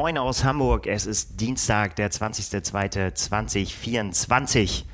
Moin aus Hamburg. Es ist Dienstag, der 20.02.2024.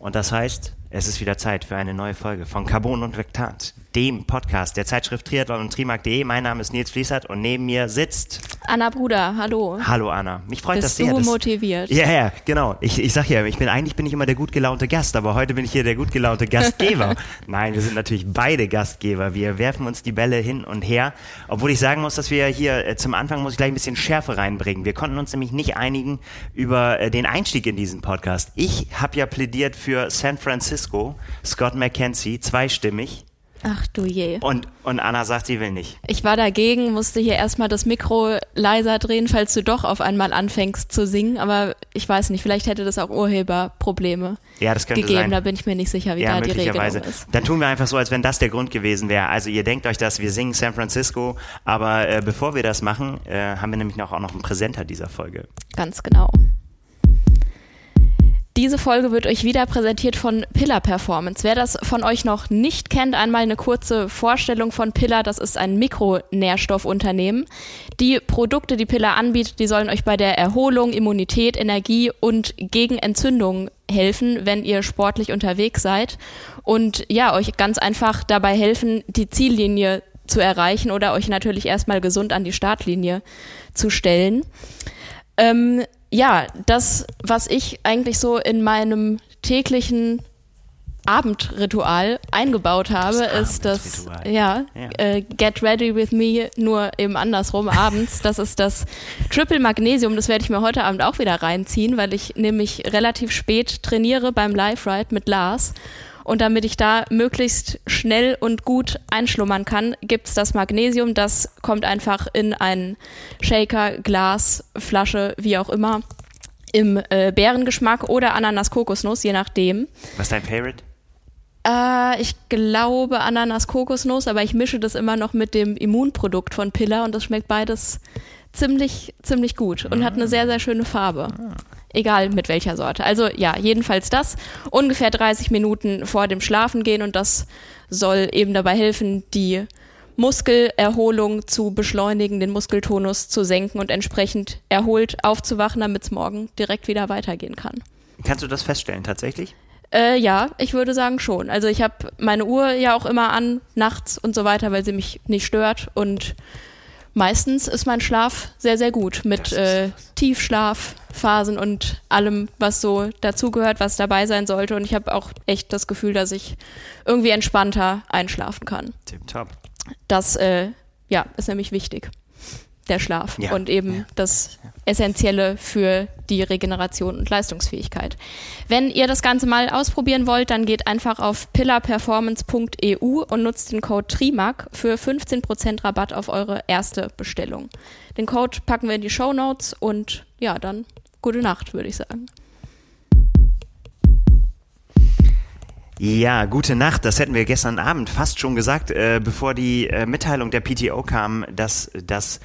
Und das heißt, es ist wieder Zeit für eine neue Folge von Carbon und Vektat, dem Podcast der Zeitschrift Triathlon und Trimark.de. Mein Name ist Nils Fließert und neben mir sitzt Anna Bruder, hallo. Hallo Anna. Mich freut Bist das sehr. du dass- motiviert? Ja, ja, genau. Ich, ich sag ja, ich bin eigentlich bin ich immer der gut gelaunte Gast, aber heute bin ich hier der gut gelaunte Gastgeber. Nein, wir sind natürlich beide Gastgeber. Wir werfen uns die Bälle hin und her. Obwohl ich sagen muss, dass wir hier äh, zum Anfang muss ich gleich ein bisschen Schärfe reinbringen. Wir konnten uns nämlich nicht einigen über äh, den Einstieg in diesen Podcast. Ich habe ja plädiert für San Francisco, Scott McKenzie, zweistimmig. Ach du je. Und, und Anna sagt, sie will nicht. Ich war dagegen, musste hier erstmal das Mikro leiser drehen, falls du doch auf einmal anfängst zu singen. Aber ich weiß nicht, vielleicht hätte das auch Urheberprobleme Ja, das könnte gegeben. sein. Da bin ich mir nicht sicher, wie Ja, da die. Regelung ist. Dann tun wir einfach so, als wenn das der Grund gewesen wäre. Also ihr denkt euch das, wir singen San Francisco, aber äh, bevor wir das machen, äh, haben wir nämlich noch, auch noch einen Präsenter dieser Folge. Ganz genau. Diese Folge wird euch wieder präsentiert von Pillar Performance. Wer das von euch noch nicht kennt, einmal eine kurze Vorstellung von Pillar. Das ist ein Mikronährstoffunternehmen. Die Produkte, die Pillar anbietet, die sollen euch bei der Erholung, Immunität, Energie und gegen Entzündungen helfen, wenn ihr sportlich unterwegs seid. Und ja, euch ganz einfach dabei helfen, die Ziellinie zu erreichen oder euch natürlich erstmal gesund an die Startlinie zu stellen. Ähm, ja, das, was ich eigentlich so in meinem täglichen Abendritual eingebaut habe, Das ist das, ja, Ja. Äh, Get Ready With Me, nur eben andersrum abends. Das ist das Triple Magnesium, das werde ich mir heute Abend auch wieder reinziehen, weil ich nämlich relativ spät trainiere beim Live Ride mit Lars. Und damit ich da möglichst schnell und gut einschlummern kann, gibt's das Magnesium. Das kommt einfach in einen Shaker, Glas, Flasche, wie auch immer, im äh, Beerengeschmack oder Ananas-Kokosnuss, je nachdem. Was ist dein Favorite? Äh, ich glaube Ananas-Kokosnuss, aber ich mische das immer noch mit dem Immunprodukt von Pillar und das schmeckt beides ziemlich, ziemlich gut und hat eine sehr, sehr schöne Farbe. Egal mit welcher Sorte. Also ja, jedenfalls das. Ungefähr 30 Minuten vor dem Schlafengehen und das soll eben dabei helfen, die Muskelerholung zu beschleunigen, den Muskeltonus zu senken und entsprechend erholt aufzuwachen, damit es morgen direkt wieder weitergehen kann. Kannst du das feststellen tatsächlich? Äh, ja, ich würde sagen schon. Also ich habe meine Uhr ja auch immer an, nachts und so weiter, weil sie mich nicht stört. Und meistens ist mein Schlaf sehr, sehr gut mit äh, Tiefschlafphasen und allem, was so dazugehört, was dabei sein sollte. Und ich habe auch echt das Gefühl, dass ich irgendwie entspannter einschlafen kann. Tipptopp. Das äh, ja, ist nämlich wichtig, der Schlaf. Ja, Und eben ja. das Essentielle für die Regeneration und Leistungsfähigkeit. Wenn ihr das Ganze mal ausprobieren wollt, dann geht einfach auf pillarperformance.eu und nutzt den Code TRIMAC für 15% Rabatt auf eure erste Bestellung. Den Code packen wir in die Show Notes und ja, dann gute Nacht, würde ich sagen. Ja, gute Nacht. Das hätten wir gestern Abend fast schon gesagt, äh, bevor die äh, Mitteilung der PTO kam, dass, dass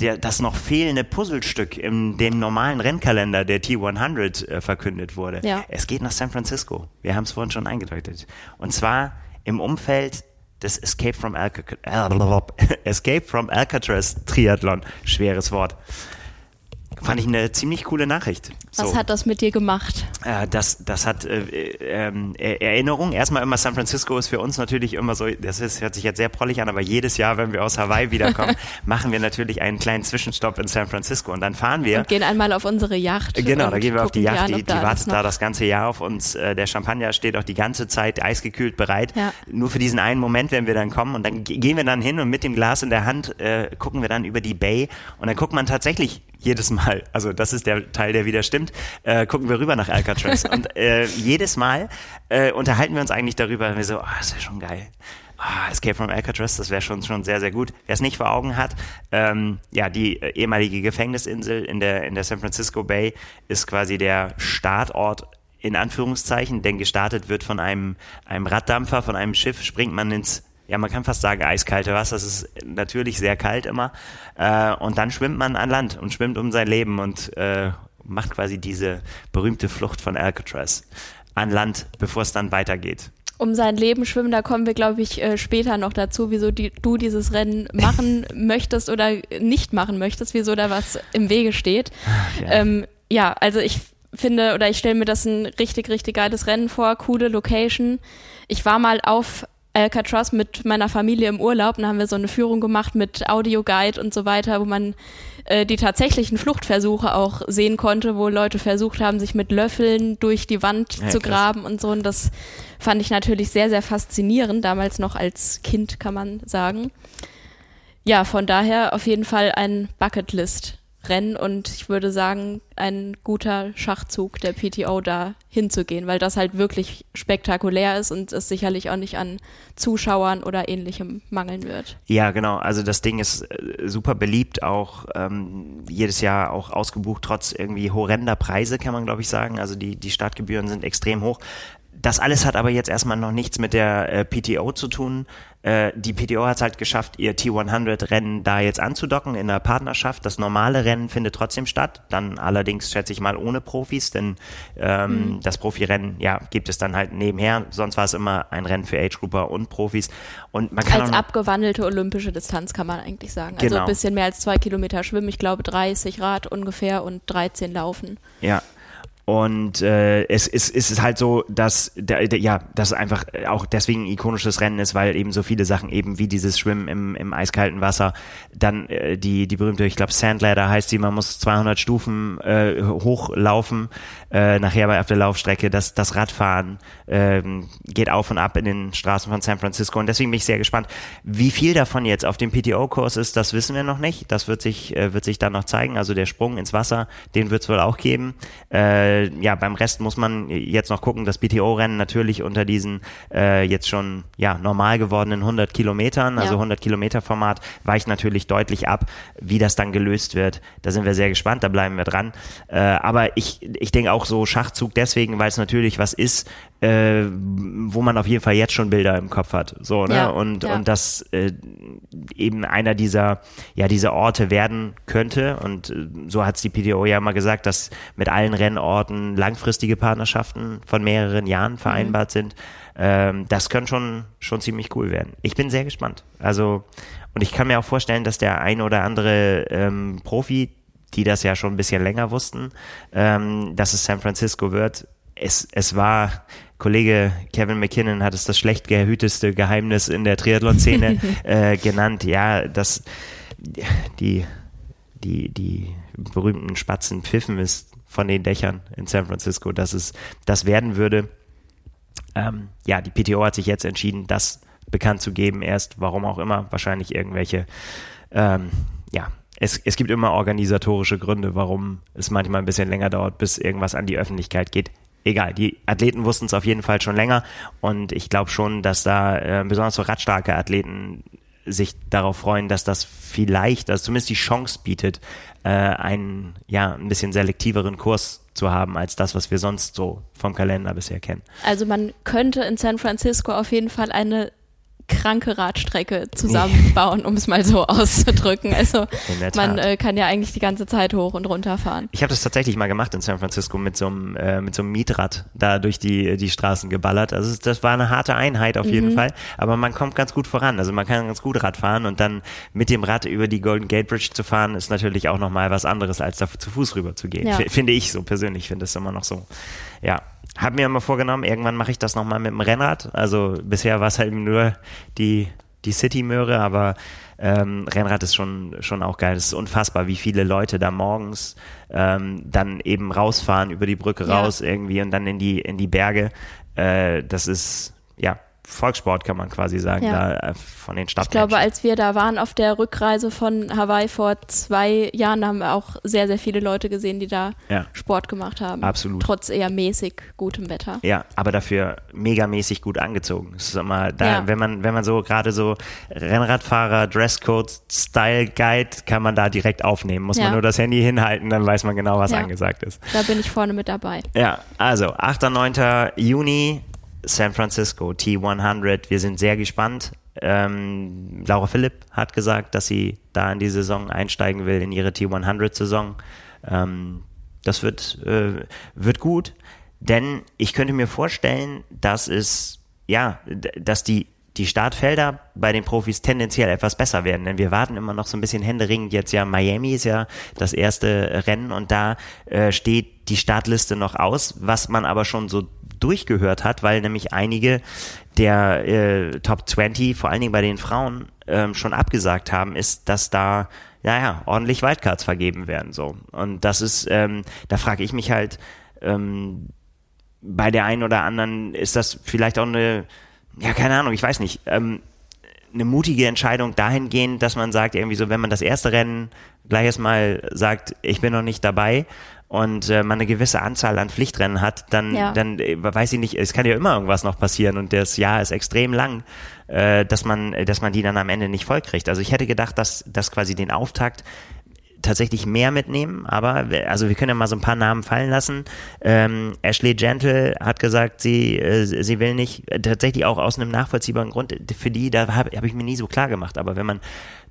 der, das noch fehlende Puzzlestück in dem normalen Rennkalender der T100 äh, verkündet wurde. Ja. Es geht nach San Francisco. Wir haben es vorhin schon eingedeutet. Und zwar im Umfeld des Escape from, Alca Escape from Alcatraz Triathlon. Schweres Wort. Fand ich eine ziemlich coole Nachricht. Was So. hat das mit dir gemacht? Äh, das, das hat äh, äh, Erinnerung. Erstmal immer San Francisco ist für uns natürlich immer so, das ist, hört sich jetzt sehr prollig an, aber jedes Jahr, wenn wir aus Hawaii wiederkommen, machen wir natürlich einen kleinen Zwischenstopp in San Francisco und dann fahren wir. Und gehen einmal auf unsere Yacht. Äh, Genau, da gehen wir auf die Yacht, die, die alles wartet da das ganze Jahr auf uns. Äh, Der Champagner steht auch die ganze Zeit eisgekühlt bereit. Ja. Nur für diesen einen Moment, wenn wir dann kommen und dann ge- gehen wir dann hin und mit dem Glas in der Hand äh, gucken wir dann über die Bay und dann guckt man tatsächlich jedes Mal, also das ist der Teil, der wieder stimmt, äh, gucken wir rüber nach Alcatraz und äh, jedes Mal äh, unterhalten wir uns eigentlich darüber, wir so, ah, das wäre schon geil. Ah, Escape from Alcatraz, das wäre schon, schon sehr, sehr gut. Wer es nicht vor Augen hat, ähm, ja, die äh, ehemalige Gefängnisinsel in der, in der San Francisco Bay ist quasi der Startort in Anführungszeichen, denn gestartet wird von einem, einem Raddampfer, von einem Schiff, springt man ins, ja, man kann fast sagen eiskalte Wasser, es ist natürlich sehr kalt immer, äh, und dann schwimmt man an Land und schwimmt um sein Leben und äh, macht quasi diese berühmte Flucht von Alcatraz an Land, bevor es dann weitergeht. um sein Leben schwimmen. Da kommen wir, glaube ich, äh, später noch dazu, wieso die, du dieses Rennen machen möchtest oder nicht machen möchtest, wieso da was im Wege steht. Ja, ähm, ja also ich finde oder ich stelle mir das ein richtig, richtig geiles Rennen vor, coole Location. Ich war mal auf Alcatraz mit meiner Familie im Urlaub und haben wir so eine Führung gemacht mit Audioguide und so weiter, wo man äh, die tatsächlichen Fluchtversuche auch sehen konnte, wo Leute versucht haben, sich mit Löffeln durch die Wand ja, zu graben krass. und so. Und das fand ich natürlich sehr, sehr faszinierend, damals noch als Kind, kann man sagen. Ja, von daher auf jeden Fall ein Bucketlist Rennen und ich würde sagen, ein guter Schachzug der PTO da hinzugehen, weil das halt wirklich spektakulär ist und es sicherlich auch nicht an Zuschauern oder ähnlichem mangeln wird. Ja, genau. Also das Ding ist äh, super beliebt, auch ähm, jedes Jahr auch ausgebucht, trotz irgendwie horrender Preise, kann man glaube ich sagen. Also die, die Startgebühren sind extrem hoch. Das alles hat aber jetzt erstmal noch nichts mit der äh, PTO zu tun. Äh, die PTO hat es halt geschafft, ihr T100-Rennen da jetzt anzudocken in der Partnerschaft. Das normale Rennen findet trotzdem statt, dann allerdings schätze ich mal ohne Profis, denn ähm, mhm. das Profirennen ja gibt es dann halt nebenher. Sonst war es immer ein Rennen für Age-Grouper und Profis. Und man kann als abgewandelte olympische Distanz kann man eigentlich sagen. Also genau. ein bisschen mehr als zwei Kilometer schwimmen, ich glaube 30 Rad ungefähr und 13 laufen. Ja, und äh, es, es, es ist halt so, dass der, der, ja, das einfach auch deswegen ein ikonisches Rennen ist, weil eben so viele Sachen eben wie dieses Schwimmen im, im eiskalten Wasser, dann äh, die die berühmte, ich glaube Sandladder heißt sie, man muss 200 Stufen äh, hochlaufen, äh, nachher bei auf der Laufstrecke, das das Radfahren äh, geht auf und ab in den Straßen von San Francisco. Und deswegen bin ich sehr gespannt, wie viel davon jetzt auf dem PTO-Kurs ist, das wissen wir noch nicht, das wird sich äh, wird sich dann noch zeigen, also der Sprung ins Wasser, den wird es wohl auch geben. Äh, äh, ja, beim Rest muss man jetzt noch gucken. Das BTO-Rennen natürlich unter diesen äh, jetzt schon ja normal gewordenen 100 Kilometern, also ja. 100 Kilometer Format, weicht natürlich deutlich ab. Wie das dann gelöst wird, da sind wir sehr gespannt. Da bleiben wir dran. Äh, aber ich ich denke auch so Schachzug deswegen, weil es natürlich was ist, äh, wo man auf jeden Fall jetzt schon Bilder im Kopf hat. So, ne? Ja, und, ja. und das äh, eben einer dieser, ja, dieser Orte werden könnte. Und äh, so hat es die PDO ja mal gesagt, dass mit allen Rennorten langfristige Partnerschaften von mehreren Jahren vereinbart mhm. sind. Ähm, das könnte schon, schon ziemlich cool werden. Ich bin sehr gespannt. Also, und ich kann mir auch vorstellen, dass der ein oder andere ähm, Profi, die das ja schon ein bisschen länger wussten, ähm, dass es San Francisco wird, es, es war, Kollege Kevin McKinnon hat es das schlecht gehüteste Geheimnis in der Triathlon-Szene äh, genannt. Ja, dass die, die, die berühmten Spatzen pfiffen ist von den Dächern in San Francisco, dass es das werden würde. Ähm, ja, die PTO hat sich jetzt entschieden, das bekannt zu geben, erst warum auch immer, wahrscheinlich irgendwelche, ähm, ja, es, es gibt immer organisatorische Gründe, warum es manchmal ein bisschen länger dauert, bis irgendwas an die Öffentlichkeit geht egal, die Athleten wussten es auf jeden Fall schon länger und ich glaube schon, dass da äh, besonders so radstarke Athleten sich darauf freuen, dass das vielleicht, also zumindest die Chance bietet, äh, einen ja ein bisschen selektiveren Kurs zu haben als das, was wir sonst so vom Kalender bisher kennen. Also man könnte in San Francisco auf jeden Fall eine kranke Radstrecke zusammenbauen, um es mal so auszudrücken. Also man äh, kann ja eigentlich die ganze Zeit hoch und runter fahren. Ich habe das tatsächlich mal gemacht in San Francisco mit so einem äh, mit so einem Mietrad da durch die die Straßen geballert. Also das war eine harte Einheit auf jeden mhm. Fall, aber man kommt ganz gut voran. Also man kann ganz gut Rad fahren und dann mit dem Rad über die Golden Gate Bridge zu fahren ist natürlich auch noch mal was anderes als da zu Fuß rüber zu gehen. Ja. Finde ich so persönlich, finde es immer noch so. Ja, habe mir immer vorgenommen, irgendwann mache ich das nochmal mit dem Rennrad. Also bisher war es halt nur die, die City-Möhre, aber ähm, Rennrad ist schon, schon auch geil. Es ist unfassbar, wie viele Leute da morgens ähm, dann eben rausfahren über die Brücke ja. raus irgendwie und dann in die, in die Berge. Äh, das ist, ja, Volkssport, kann man quasi sagen, ja. da äh, von den Stadtmenschen. Ich glaube, als wir da waren auf der Rückreise von Hawaii vor zwei Jahren, haben wir auch sehr, sehr viele Leute gesehen, die da ja. Sport gemacht haben. Absolut. Trotz eher mäßig gutem Wetter. Ja, aber dafür megamäßig gut angezogen. Das ist immer, da, ja. wenn man, wenn man so gerade so Rennradfahrer, Dresscode, Style Guide, kann man da direkt aufnehmen. Muss man nur das Handy hinhalten, dann weiß man genau, was angesagt ist. Da bin ich vorne mit dabei. Ja, also 8. 9. Juni San Francisco T100. Wir sind sehr gespannt. Ähm, Laura Philipp hat gesagt, dass sie da in die Saison einsteigen will, in ihre T100-Saison. Ähm, das wird, äh, wird gut, denn ich könnte mir vorstellen, dass es ja, dass die die Startfelder bei den Profis tendenziell etwas besser werden, denn wir warten immer noch so ein bisschen händeringend. Jetzt ja Miami ist ja das erste Rennen und da äh, steht die Startliste noch aus, was man aber schon so durchgehört hat, weil nämlich einige der äh, Top 20, vor allen Dingen bei den Frauen, ähm, schon abgesagt haben, ist, dass da ja ja ordentlich Wildcards vergeben werden so. Und das ist, ähm, da frage ich mich halt ähm, bei der einen oder anderen ist das vielleicht auch eine ja, keine Ahnung, ich weiß nicht, ähm, eine mutige Entscheidung dahingehend, dass man sagt, irgendwie so, wenn man das erste Rennen gleich erstmal sagt, ich bin noch nicht dabei und äh, man eine gewisse Anzahl an Pflichtrennen hat, dann, ja. dann äh, weiß ich nicht, es kann ja immer irgendwas noch passieren und das Jahr ist extrem lang, äh, dass man, dass man die dann am Ende nicht vollkriegt. Also ich hätte gedacht, dass, dass quasi den Auftakt tatsächlich mehr mitnehmen, aber also wir können ja mal so ein paar Namen fallen lassen. Ähm, Ashley Gentle hat gesagt, sie, äh, sie will nicht, äh, tatsächlich auch aus einem nachvollziehbaren Grund, für die, da habe hab ich mir nie so klar gemacht, aber wenn man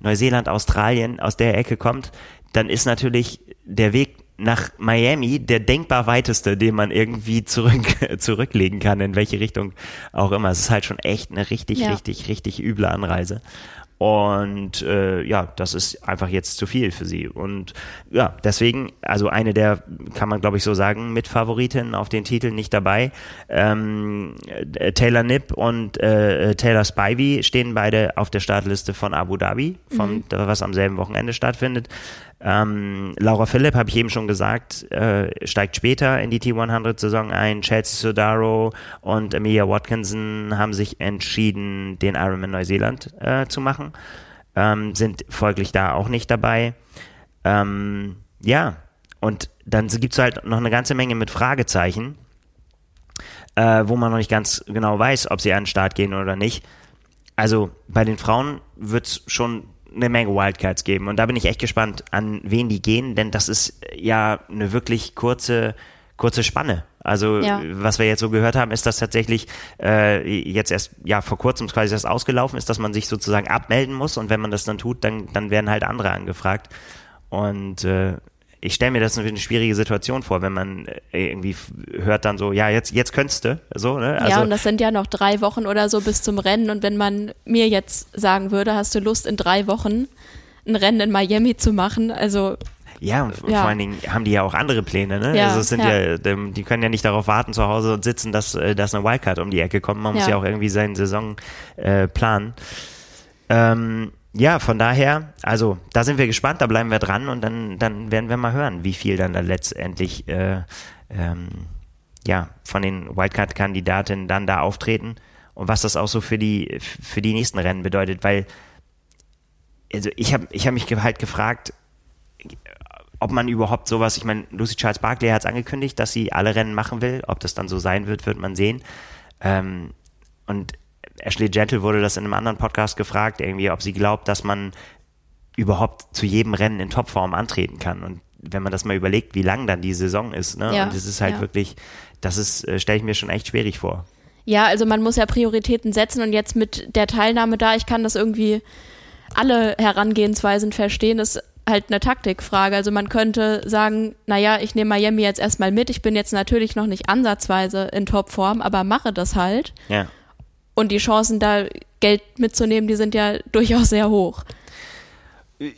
Neuseeland, Australien aus der Ecke kommt, dann ist natürlich der Weg nach Miami der denkbar weiteste, den man irgendwie zurück, zurücklegen kann, in welche Richtung auch immer. Es ist halt schon echt eine richtig, ja. richtig, richtig üble Anreise. Und äh, ja, das ist einfach jetzt zu viel für sie. Und ja, deswegen, also eine der, kann man glaube ich so sagen, Mitfavoritinnen auf den Titel nicht dabei. Ähm, äh, Taylor Nipp und äh, Taylor Spivey stehen beide auf der Startliste von Abu Dhabi, von, mhm. was am selben Wochenende stattfindet. Ähm, Laura Philipp, habe ich eben schon gesagt, äh, steigt später in die T100-Saison ein. Chelsea Sodaro und Emilia Watkinson haben sich entschieden, den Ironman Neuseeland äh, zu machen. Ähm, sind folglich da auch nicht dabei. Ähm, ja, und dann gibt es halt noch eine ganze Menge mit Fragezeichen, äh, wo man noch nicht ganz genau weiß, ob sie an den Start gehen oder nicht. Also bei den Frauen wird es schon eine Menge Wildcards geben. Und da bin ich echt gespannt, an wen die gehen, denn das ist ja eine wirklich kurze, kurze Spanne. Also ja. was wir jetzt so gehört haben, ist, dass tatsächlich äh, jetzt erst ja vor kurzem quasi das ausgelaufen ist, dass man sich sozusagen abmelden muss und wenn man das dann tut, dann, dann werden halt andere angefragt. Und äh, ich stelle mir das eine schwierige Situation vor, wenn man äh, irgendwie hört dann so, ja, jetzt, jetzt könntest du, so, ne? Also, ja, und das sind ja noch drei Wochen oder so bis zum Rennen und wenn man mir jetzt sagen würde, hast du Lust in drei Wochen ein Rennen in Miami zu machen, also ja, und ja. vor allen Dingen haben die ja auch andere Pläne, ne? Ja, also es sind ja. ja. die können ja nicht darauf warten zu Hause und sitzen, dass, äh, dass eine Wildcard um die Ecke kommt. Man muss ja auch irgendwie seine Saison äh, planen. Ähm, ja, von daher, also da sind wir gespannt, da bleiben wir dran und dann, dann werden wir mal hören, wie viel dann da letztendlich äh, ähm, ja, von den Wildcard-Kandidatinnen dann da auftreten und was das auch so für die, für die nächsten Rennen bedeutet, weil also ich habe ich hab mich halt gefragt, ob man überhaupt sowas, ich meine, Lucy Charles Barkley hat es angekündigt, dass sie alle Rennen machen will, ob das dann so sein wird, wird man sehen. Ähm, und Ashley Gentle wurde das in einem anderen Podcast gefragt, irgendwie, ob sie glaubt, dass man überhaupt zu jedem Rennen in Topform antreten kann. Und wenn man das mal überlegt, wie lang dann die Saison ist, ne? Ja, und es ist halt ja. wirklich, das ist, äh, stelle ich mir schon echt schwierig vor. Ja, also man muss ja Prioritäten setzen und jetzt mit der Teilnahme da, ich kann das irgendwie alle Herangehensweisen verstehen, ist halt eine Taktikfrage. Also man könnte sagen, naja, ich nehme Miami jetzt erstmal mit, ich bin jetzt natürlich noch nicht ansatzweise in Topform, aber mache das halt. Ja. Und die Chancen, da Geld mitzunehmen, die sind ja durchaus sehr hoch.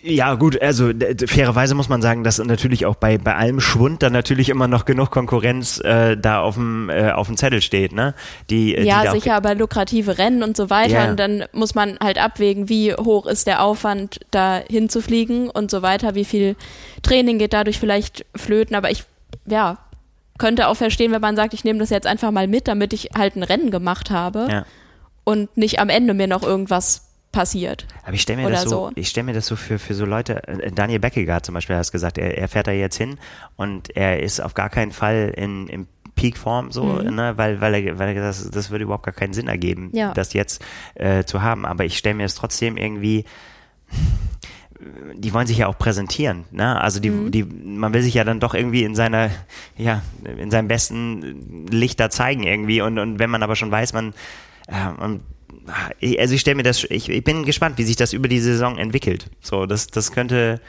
Ja, gut, also fairerweise muss man sagen, dass natürlich auch bei, bei allem Schwund dann natürlich immer noch genug Konkurrenz äh, da auf dem, äh, auf dem Zettel steht, ne? Die, äh, ja, die sicher, aber lukrative Rennen und so weiter. Ja. Und dann muss man halt abwägen, wie hoch ist der Aufwand, da hinzufliegen und so weiter, wie viel Training geht dadurch vielleicht flöten. Aber ich, ja, könnte auch verstehen, wenn man sagt, ich nehme das jetzt einfach mal mit, damit ich halt ein Rennen gemacht habe. Ja und nicht am Ende mir noch irgendwas passiert. Aber ich stelle mir das so, so. ich stelle mir das so für, für so Leute, äh, Daniel Beckegaard zum Beispiel hat es gesagt, er, er fährt da jetzt hin und er ist auf gar keinen Fall in, in Peakform so, mhm. ne, weil, weil er, weil er das, das würde überhaupt gar keinen Sinn ergeben, ja. das jetzt äh, zu haben. Aber ich stelle mir es trotzdem irgendwie, die wollen sich ja auch präsentieren, ne? Also die, mhm. die, man will sich ja dann doch irgendwie in seiner, ja, in seinem besten Licht da zeigen irgendwie. Und, und wenn man aber schon weiß, man und also ich stelle mir das, ich, ich bin gespannt, wie sich das über die Saison entwickelt. So, das, das könnte,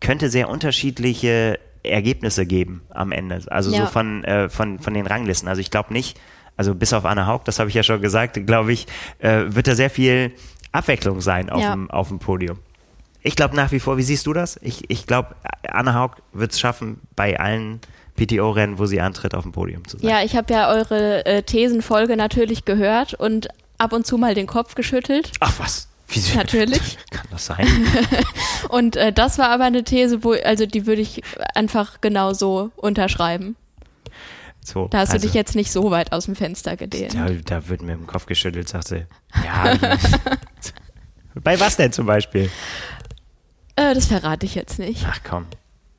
könnte sehr unterschiedliche Ergebnisse geben am Ende. Also ja. so von, äh, von, von den Ranglisten. Also ich glaube nicht, also bis auf Anna Haug, das habe ich ja schon gesagt, glaube ich, äh, wird da sehr viel Abwechslung sein auf, Ja. dem, auf dem Podium. Ich glaube nach wie vor, wie siehst du das? Ich, ich glaube, Anna Haug wird es schaffen, bei allen PTO-Rennen, wo sie antritt, auf dem Podium zu sein. Ja, ich habe ja eure äh, Thesenfolge natürlich gehört und ab und zu mal den Kopf geschüttelt. Ach was? Wieso? Natürlich. Kann das sein? Und äh, das war aber eine These, wo, also die würde ich einfach genau so unterschreiben. So, Da hast also, du dich jetzt nicht so weit aus dem Fenster gedehnt. Da, da wird mir im Kopf geschüttelt, sagt sie. Ja. bei was denn zum Beispiel? Äh, das verrate ich jetzt nicht. Ach komm.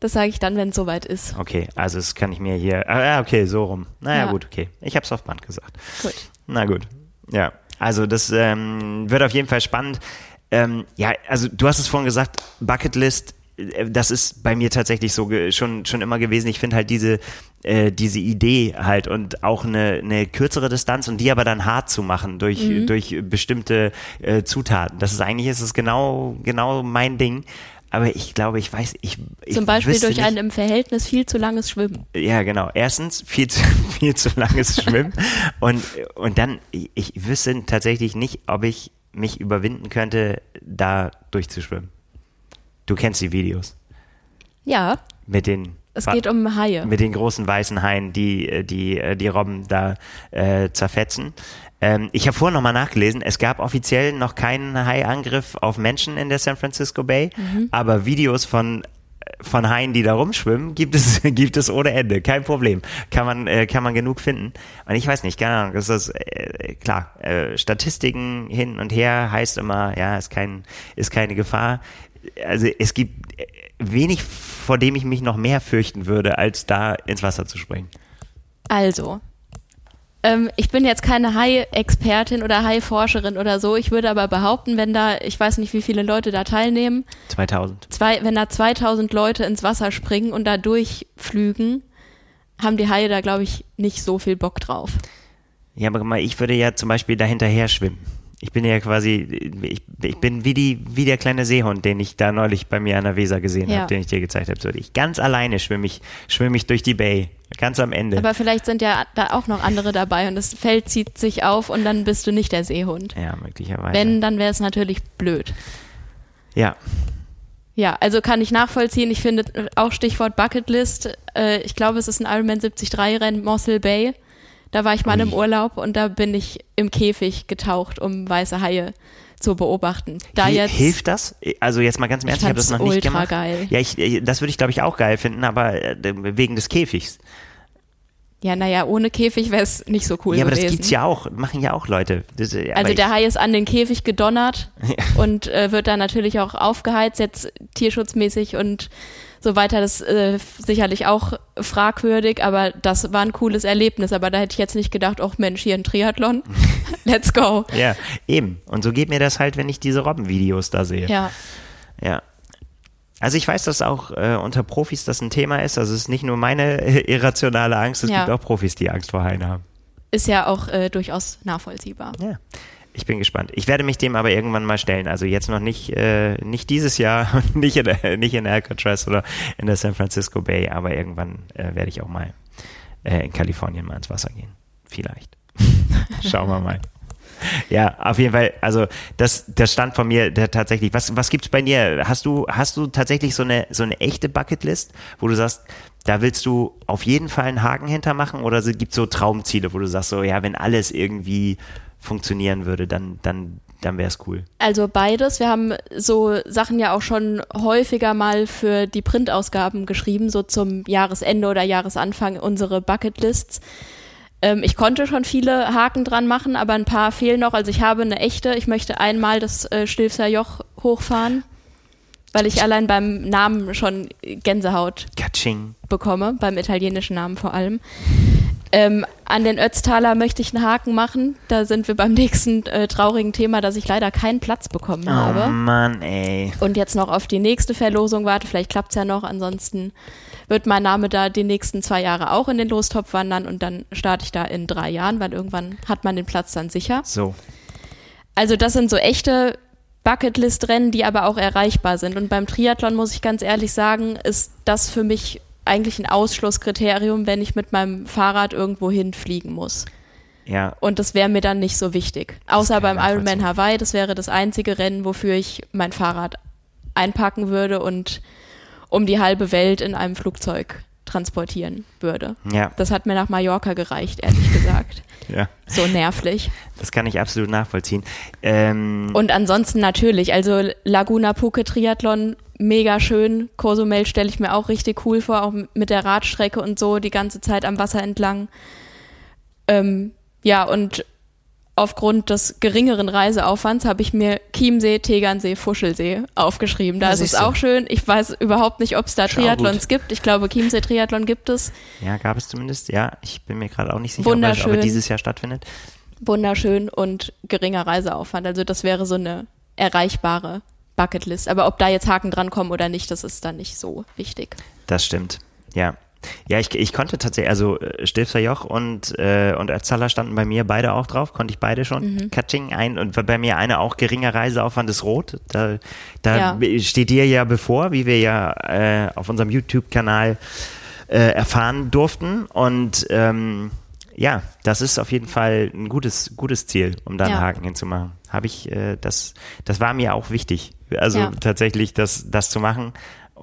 Das sage ich dann, wenn es soweit ist. Okay, also das kann ich mir hier. Ah, ja, okay, so rum. Naja, Ja. gut, okay. Ich hab's auf Band gesagt. Gut. Na gut. Ja, also das ähm, wird auf jeden Fall spannend. Ähm, ja, also du hast es vorhin gesagt, Bucketlist, äh, das ist bei mir tatsächlich so schon, schon immer gewesen. Ich finde halt diese, äh, diese Idee halt und auch eine, eine kürzere Distanz und die aber dann hart zu machen durch, Mhm. durch bestimmte äh, Zutaten. Das ist eigentlich ist es genau, genau mein Ding. Aber ich glaube, ich weiß, ich, ich Zum Beispiel durch nicht, ein im Verhältnis viel zu langes Schwimmen. ja, genau. Erstens viel zu, viel zu langes Schwimmen und, und dann, ich, ich wüsste tatsächlich nicht, ob ich mich überwinden könnte, da durchzuschwimmen. Du kennst die Videos Ja, mit den es geht um Haie. mit den großen weißen Haien, die äh, die äh, die Robben da äh, zerfetzen. Ähm, ich habe vorhin nochmal nachgelesen, es gab offiziell noch keinen Haiangriff auf Menschen in der San Francisco Bay, Mhm. aber Videos von von Haien, die da rumschwimmen, gibt es gibt es ohne Ende, kein Problem, kann man äh, kann man genug finden. Und ich weiß nicht, keine Ahnung, das ist äh, klar, äh, Statistiken hin und her heißt immer, ja, ist kein ist keine Gefahr. Also es gibt äh, wenig, vor dem ich mich noch mehr fürchten würde, als da ins Wasser zu springen. Also, ähm, ich bin jetzt keine Hai-Expertin oder Hai-Forscherin oder so. Ich würde aber behaupten, wenn da, ich weiß nicht, wie viele Leute da teilnehmen, 2000. zwei, wenn da 2000 Leute ins Wasser springen und da durchflügen, haben die Haie da, glaube ich, nicht so viel Bock drauf. Ja, aber mal, ich würde ja zum Beispiel da hinterher schwimmen. Ich bin ja quasi, ich, ich bin wie, die, wie der kleine Seehund, den ich da neulich bei mir an der Weser gesehen Ja. habe, den ich dir gezeigt habe. So, ich ganz alleine schwimme ich, schwimme ich durch die Bay, ganz am Ende. Aber vielleicht sind ja da auch noch andere dabei und das Feld zieht sich auf und dann bist du nicht der Seehund. ja, möglicherweise. Wenn, dann wäre es natürlich blöd. ja, Ja, also kann ich nachvollziehen. Ich finde auch Stichwort Bucketlist. Äh, ich glaube, es ist ein Ironman 73 Rennen Mossel Bay. Da war ich mal Ui. im Urlaub und da bin ich im Käfig getaucht, um weiße Haie zu beobachten. Da Hi- jetzt Hilft das? Also jetzt mal ganz im Ich Ernst, ich habe das noch fand's nicht ultra gemacht. geil. Ja, ich, das würde ich glaube ich auch geil finden, aber äh, wegen des Käfigs. ja, naja, ohne Käfig wäre es nicht so cool ja, aber das gewesen. gibt's ja auch, machen ja auch Leute. Das, äh, also der ich, Hai ist an den Käfig gedonnert und äh, wird dann natürlich auch aufgeheizt, jetzt tierschutzmäßig und so weiter. Das ist äh, sicherlich auch fragwürdig, aber das war ein cooles Erlebnis. Aber da hätte ich jetzt nicht gedacht, oh Mensch, hier ein Triathlon, let's go. ja, eben. Und so geht mir das halt, wenn ich diese Robbenvideos da sehe. Ja, Ja. Also ich weiß, dass auch äh, unter Profis das ein Thema ist. Also es ist nicht nur meine äh, irrationale Angst, es Ja. gibt auch Profis, die Angst vor Haien haben. ist ja auch äh, durchaus nachvollziehbar. Ja. Ich bin gespannt. Ich werde mich dem aber irgendwann mal stellen. Also jetzt noch nicht, äh, nicht dieses Jahr nicht in, nicht in Alcatraz oder in der San Francisco Bay, aber irgendwann äh, werde ich auch mal äh, in Kalifornien mal ins Wasser gehen. Vielleicht. Schauen wir mal. Ja, auf jeden Fall. Also das, das stand von mir der tatsächlich. Was, was gibt's bei dir? Hast du, hast du tatsächlich so eine, so eine echte Bucketlist, wo du sagst, da willst du auf jeden Fall einen Haken hintermachen oder so- gibt's so Traumziele, wo du sagst, so ja, wenn alles irgendwie funktionieren würde, dann, dann, dann wäre es cool. Also beides. Wir haben so Sachen ja auch schon häufiger mal für die Printausgaben geschrieben, so zum Jahresende oder Jahresanfang unsere Bucketlists. Ähm, ich konnte schon viele Haken dran machen, aber ein paar fehlen noch. Also ich habe eine echte. Ich möchte einmal das äh, Stilfser Joch hochfahren, weil ich allein beim Namen schon Gänsehaut Katsching. bekomme, beim italienischen Namen vor allem. Ähm, an den Ötztaler möchte ich einen Haken machen. Da sind wir beim nächsten äh, traurigen Thema, dass ich leider keinen Platz bekommen Oh habe. Mann, ey. Und jetzt noch auf die nächste Verlosung warte. Vielleicht klappt's ja noch. Ansonsten wird mein Name da die nächsten zwei Jahre auch in den Lostopf wandern und dann starte ich da in drei Jahren, weil irgendwann hat man den Platz dann sicher. So. Also das sind so echte Bucketlist-Rennen, die aber auch erreichbar sind. Und beim Triathlon muss ich ganz ehrlich sagen, ist das für mich eigentlich ein Ausschlusskriterium, wenn ich mit meinem Fahrrad irgendwo hinfliegen muss. Ja. Und das wäre mir dann nicht so wichtig. Außer kann beim Ironman. Hawaii, das wäre das einzige Rennen, wofür ich mein Fahrrad einpacken würde und um die halbe Welt in einem Flugzeug transportieren würde. Ja, Das hat mir nach Mallorca gereicht, ehrlich gesagt. ja. So nervlich. Das kann ich absolut nachvollziehen. Ähm, Und ansonsten natürlich, also Laguna Puke Triathlon, mega schön. Cozumel stelle ich mir auch richtig cool vor, auch mit der Radstrecke und so, die ganze Zeit am Wasser entlang. Ähm, ja, und aufgrund des geringeren Reiseaufwands habe ich mir Chiemsee, Tegernsee, Fuschelsee aufgeschrieben. Da Ja, ist es auch schön. Ich weiß überhaupt nicht, ob es da Triathlons gibt. Ich glaube, Chiemsee Triathlon gibt es. ja, gab es zumindest. Ja, ich bin mir gerade auch nicht sicher, ob er, ob er Wunderschön. dieses Jahr stattfindet. Wunderschön und geringer Reiseaufwand. Also das wäre so eine erreichbare Bucketlist. Aber ob da jetzt Haken dran kommen oder nicht, das ist dann nicht so wichtig. Das stimmt. Ja. Ja, ich, ich konnte tatsächlich, also äh, Stilfser Joch und, äh, und Ötztaler standen bei mir beide auch drauf, konnte ich beide schon. Mhm. Catching ein und bei mir eine auch geringer Reiseaufwand ist rot. Da, da Ja. steht dir ja bevor, wie wir ja äh, auf unserem YouTube-Kanal äh, erfahren durften. Und ähm, ja, das ist auf jeden Fall ein gutes, gutes Ziel, um da einen Ja. Haken hinzumachen. Habe ich, äh, das, das war mir auch wichtig. Also Ja. tatsächlich das, das zu machen.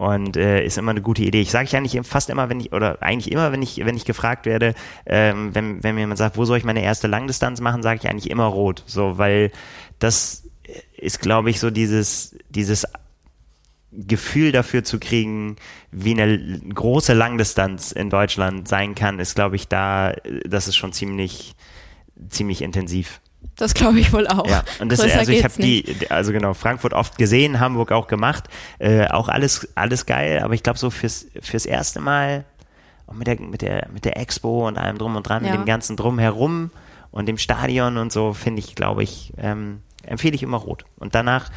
Und äh, ist immer eine gute Idee. Ich sage ich eigentlich fast immer, wenn ich, oder eigentlich immer, wenn ich, wenn ich gefragt werde, ähm, wenn, wenn mir jemand sagt, wo soll ich meine erste Langdistanz machen, sage ich eigentlich immer rot. So, weil das ist, glaube ich, so dieses, dieses Gefühl dafür zu kriegen, wie eine große Langdistanz in Deutschland sein kann, ist, glaube ich, da, das ist schon ziemlich, ziemlich intensiv. Das glaube ich wohl auch. Ja, und das, Größer also ich habe die, also genau, Frankfurt oft gesehen, Hamburg auch gemacht, äh, auch alles, alles geil, aber ich glaube so fürs, fürs erste Mal auch mit der, mit der, mit der Expo und allem drum und dran, Ja. mit dem ganzen Drumherum und dem Stadion und so, finde ich, glaube ich, ähm, empfehle ich immer rot. Und danach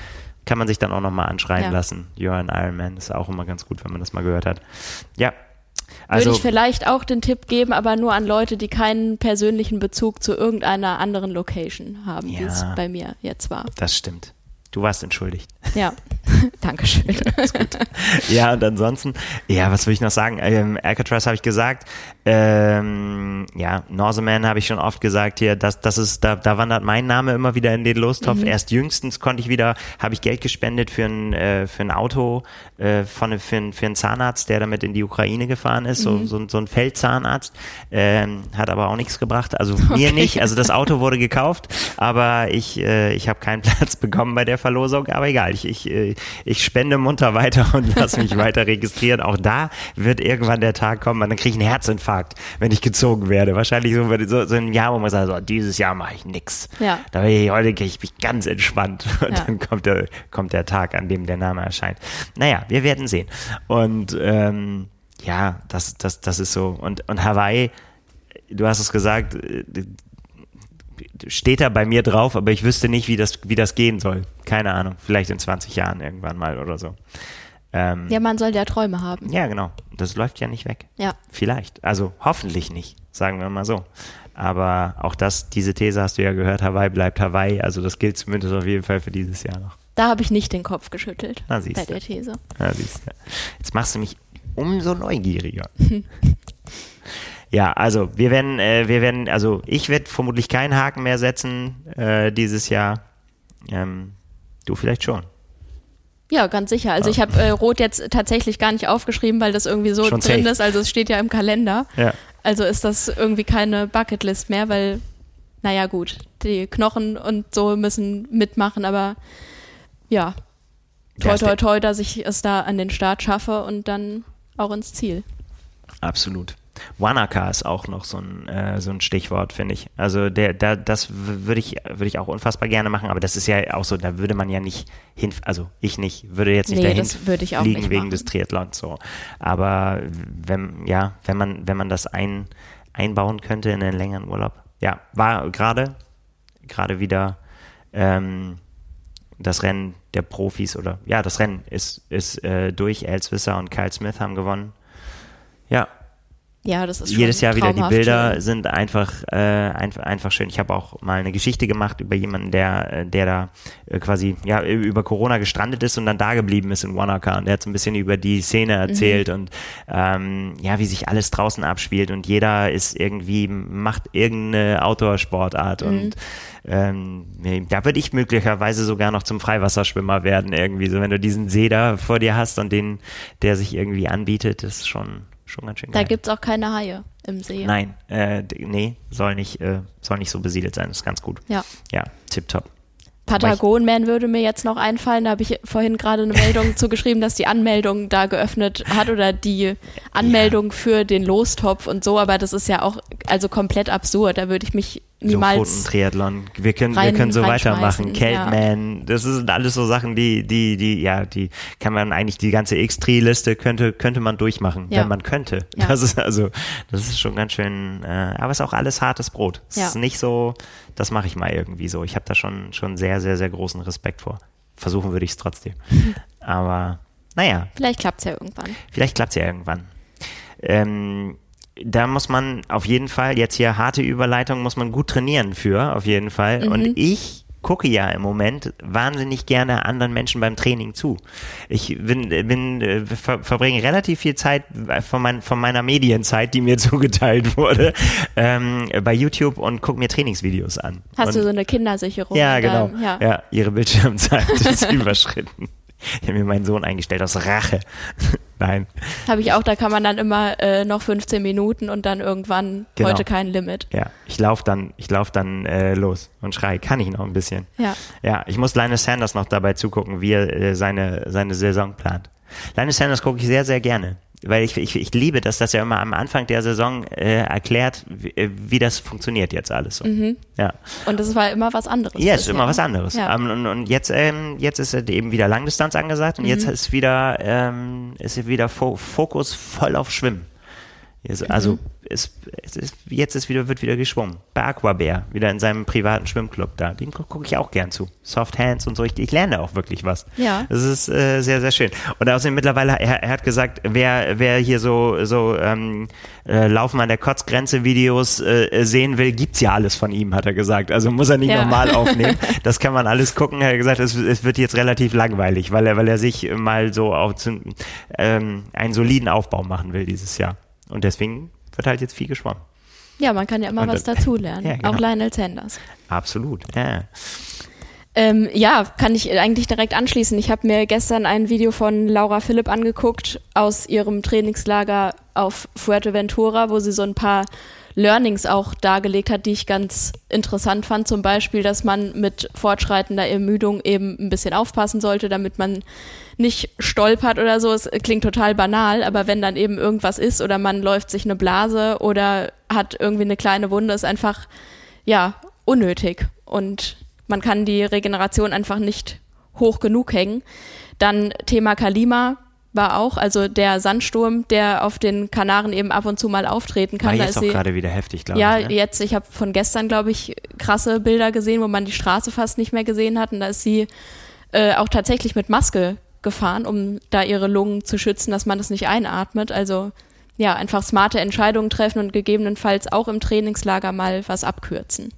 kann man sich dann auch nochmal anschreien Ja. lassen. You're an Ironman, ist auch immer ganz gut, wenn man das mal gehört hat. Ja. Also, Würde ich vielleicht auch den Tipp geben, aber nur an Leute, die keinen persönlichen Bezug zu irgendeiner anderen Location haben, wie es Ja. bei mir jetzt war. das stimmt. Du warst entschuldigt. Ja, Dankeschön. Ja, und ansonsten, ja, was will ich noch sagen? Ähm, Alcatraz habe ich gesagt. Ähm, ja, Norseman habe ich schon oft gesagt hier. Das, das ist, da, da wandert mein Name immer wieder in den Lostopf. Mhm. Erst jüngstens konnte ich wieder, habe ich Geld gespendet für ein, äh, für ein Auto, äh, von, für, ein, für einen Zahnarzt, der damit in die Ukraine gefahren ist, Mhm. so, so, so ein Feldzahnarzt. Ähm, hat aber auch nichts gebracht. Also mir nicht. Also das Auto wurde gekauft, aber ich, äh, ich habe keinen Platz bekommen bei der Verlosung. Aber egal, ich, ich, äh, ich spende munter weiter und lass mich weiter registrieren. Auch da wird irgendwann der Tag kommen, dann kriege ich einen Herzinfarkt, wenn ich gezogen werde. Wahrscheinlich so, so, so ein Jahr, wo man sagt, so, dieses Jahr mache ich nix. Ja. Da bin ich, heute gehe ich mich ganz entspannt. Und Ja. dann kommt der, kommt der Tag, an dem der Name erscheint. Naja, wir werden sehen. Und ähm, ja, das, das, das ist so. Und, und Hawaii, du hast es gesagt, äh, steht da bei mir drauf, aber ich wüsste nicht, wie das, wie das gehen soll. Keine Ahnung. Vielleicht in 20 Jahren irgendwann mal oder so. Ähm, Ja, man soll ja Träume haben. ja, genau. Das läuft ja nicht weg. Ja. Vielleicht. Also hoffentlich nicht, sagen wir mal so. Aber auch das, diese These hast du ja gehört, Hawaii bleibt Hawaii. Also das gilt zumindest auf jeden Fall für dieses Jahr noch. Da habe ich nicht den Kopf geschüttelt Na, bei der These. Ja, siehst du. Jetzt machst du mich umso neugieriger. ja, also wir werden, äh, wir werden, also ich werde vermutlich keinen Haken mehr setzen äh, dieses Jahr. Ähm, du vielleicht schon. Ja, ganz sicher. Also ich habe äh, Rot jetzt tatsächlich gar nicht aufgeschrieben, weil das irgendwie so Schon drin safe. ist. Also es steht ja im Kalender. Ja. Also ist das irgendwie keine Bucketlist mehr, weil, naja gut, die Knochen und so müssen mitmachen, aber ja, toi toi toi, dass ich es da an den Start schaffe und dann auch ins Ziel. Absolut. Wanaka ist auch noch so ein, äh, so ein Stichwort, finde ich. Also der, da, das würde ich, würde ich auch unfassbar gerne machen, aber das ist ja auch so, da würde man ja nicht hin, also ich nicht, würde jetzt nicht Nee, dahin fliegen wegen machen. des Triathlons so. Aber wenn, ja, wenn man, wenn man das ein, einbauen könnte in einen längeren Urlaub. Ja, war gerade, gerade wieder ähm, das Rennen der Profis oder ja, das Rennen ist, ist äh, durch. Elswisser und Kyle Smith haben gewonnen. Ja, Ja, das ist schon jedes Jahr wieder die Bilder schön. sind einfach äh, einfach, einfach schön. Ich habe auch mal eine Geschichte gemacht über jemanden, der äh, der da äh, quasi ja über Corona gestrandet ist und dann da geblieben ist in Wanaka und der hat so ein bisschen über die Szene erzählt Mhm. und ähm, ja wie sich alles draußen abspielt und jeder ist irgendwie macht irgendeine Outdoor-Sportart Mhm. und ähm, da würde ich möglicherweise sogar noch zum Freiwasserschwimmer werden irgendwie so wenn du diesen See da vor dir hast und den der sich irgendwie anbietet ist schon schon ganz schön Da geil. gibt's auch keine Haie im See. Nein, äh, nee, soll nicht, äh, soll nicht so besiedelt sein. Das ist ganz gut. Ja. Ja, tipptopp. Patagon-Man würde mir jetzt noch einfallen. Da habe ich vorhin gerade eine Meldung zugeschrieben, dass die Anmeldung da geöffnet hat oder die Anmeldung für den Lostopf und so. Aber das ist ja auch also komplett absurd. Da würde ich mich niemals. Triathlon. Wir können, wir rein- können so weitermachen. Caveman, das sind alles so Sachen, die, die, die, ja, die kann man eigentlich die ganze X-Tree-Liste könnte, könnte man durchmachen, Ja. wenn man könnte. Ja. Das ist also, das ist schon ganz schön, äh, aber es ist auch alles hartes Brot. Es Ja. ist nicht so, das mache ich mal irgendwie so. Ich habe da schon, schon sehr, sehr, sehr großen Respekt vor. Versuchen würde ich es trotzdem. Aber, naja, Vielleicht klappt's ja irgendwann. Vielleicht klappt es ja irgendwann. Ähm, da muss man auf jeden Fall, jetzt hier harte Überleitung, muss man gut trainieren für, auf jeden Fall. Und ich gucke ja im Moment wahnsinnig gerne anderen Menschen beim Training zu. Ich bin, bin äh, ver, verbringe relativ viel Zeit von, mein, von meiner Medienzeit, die mir zugeteilt wurde, ähm, bei YouTube und gucke mir Trainingsvideos an. Hast und du so eine Kindersicherung? ja, genau. deinem- Ja. Ja. ihre Bildschirmzeit ist überschritten. Ich habe mir meinen Sohn eingestellt aus Rache. Nein. Habe ich auch, da kann man dann immer äh, noch 15 Minuten und dann irgendwann Genau. heute kein Limit. Ja, ich laufe dann, ich lauf dann äh, los und schrei, kann ich noch ein bisschen. Ja. Ja, ich muss Linus Sanders noch dabei zugucken, wie er äh, seine, seine Saison plant. Linus Sanders gucke ich sehr, sehr gerne. Weil ich, ich, ich liebe das, dass er immer am Anfang der Saison äh, erklärt, wie, äh, wie das funktioniert jetzt alles so. Ja. Und das war immer was anderes. Ja, es ist immer was anderes. Ja. Ähm, und, und jetzt, ähm, jetzt ist eben wieder Langdistanz angesagt und Mhm. jetzt ist wieder, ähm, ist wieder Fo Fokus voll auf Schwimmen. Jetzt, also Mhm. es, es ist, jetzt ist wieder, wird wieder geschwommen. Bei Aquabear, wieder in seinem privaten Schwimmclub da. Dem gu- gucke ich auch gern zu. Soft Hands und so. Ich, ich lerne auch wirklich was. Ja. Das ist äh, sehr, sehr schön. Und außerdem mittlerweile, er, er hat gesagt, wer, wer hier so, so ähm, äh, Laufen an der Kotzgrenze Videos äh, sehen will, gibt's ja alles von ihm, hat er gesagt. Also muss er nicht Ja. normal aufnehmen. Das kann man alles gucken. Er hat gesagt, es, es wird jetzt relativ langweilig, weil er, weil er sich mal so auf ähm, einen soliden Aufbau machen will dieses Jahr. Und deswegen wird halt jetzt viel geschwommen. Ja, man kann ja immer Und was dazulernen. Ja, genau. Auch Lionel Sanders. Absolut. Ja. Ähm, ja, kann ich eigentlich direkt anschließen. Ich habe mir gestern ein Video von Laura Philipp angeguckt aus ihrem Trainingslager auf Fuerteventura, wo sie so ein paar Learnings auch dargelegt hat, die ich ganz interessant fand. Zum Beispiel, dass man mit fortschreitender Ermüdung eben ein bisschen aufpassen sollte, damit man nicht stolpert oder so. Es klingt total banal, aber wenn dann eben irgendwas ist oder man läuft sich eine Blase oder hat irgendwie eine kleine Wunde, ist einfach, ja, unnötig. Und man kann die Regeneration einfach nicht hoch genug hängen. Dann Thema Kalima war auch, also der Sandsturm, der auf den Kanaren eben ab und zu mal auftreten kann. War Da jetzt ist auch gerade wieder heftig, glaube ja, ich. Ne? jetzt, ich habe von gestern, glaube ich, krasse Bilder gesehen, wo man die Straße fast nicht mehr gesehen hat. Und da ist sie äh, auch tatsächlich mit Maske gefahren, um da ihre Lungen zu schützen, dass man das nicht einatmet. Also ja, einfach smarte Entscheidungen treffen und gegebenenfalls auch im Trainingslager mal was abkürzen.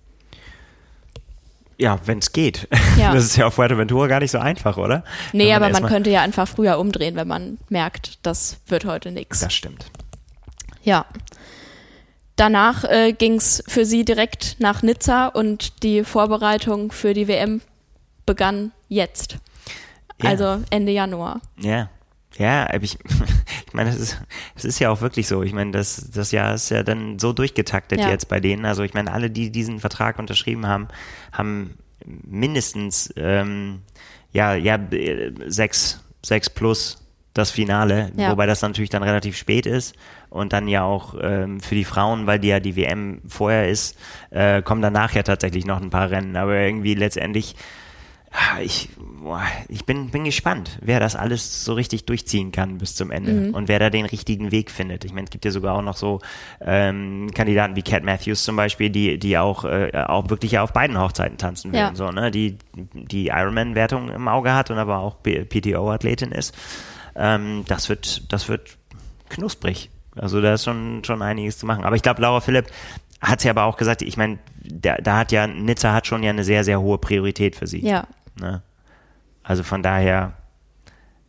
Ja, wenn es geht. Ja. Das ist ja auf Fuerteventura gar nicht so einfach, oder? Nee, Wenn aber man könnte ja einfach früher umdrehen, wenn man merkt, das wird heute nichts. Das stimmt. Ja. Danach äh, ging's für sie direkt nach Nizza und die Vorbereitung für die WM begann jetzt. Ja. Also Ende Januar. Ja. Ja, ich, ich meine, es ist, es ist ja auch wirklich so. Ich meine, das, das Jahr ist ja dann so durchgetaktet Ja. jetzt bei denen. Also ich meine, alle, die diesen Vertrag unterschrieben haben, haben mindestens ähm, ja, ja, sechs, sechs plus das Finale, Ja. wobei das natürlich dann relativ spät ist und dann ja auch ähm, für die Frauen, weil die ja die WM vorher ist, äh, kommen danach ja tatsächlich noch ein paar Rennen, aber irgendwie letztendlich ich, boah, ich bin, bin gespannt, wer das alles so richtig durchziehen kann bis zum Ende und wer da den richtigen Weg findet. Ich meine, es gibt ja sogar auch noch so ähm, Kandidaten wie Cat Matthews zum Beispiel, die, die auch, äh, auch wirklich ja auf beiden Hochzeiten tanzen will, Ja. so, ne? die die Ironman-Wertung im Auge hat und aber auch PTO-Athletin ist. Ähm, das wird, das wird knusprig. Also da ist schon, schon einiges zu machen. Aber ich glaube, Laura Philipp hat sie aber auch gesagt, ich meine, da, da hat ja, Nizza hat schon ja eine sehr, sehr hohe Priorität für sie. Ja. Ne? Also von daher,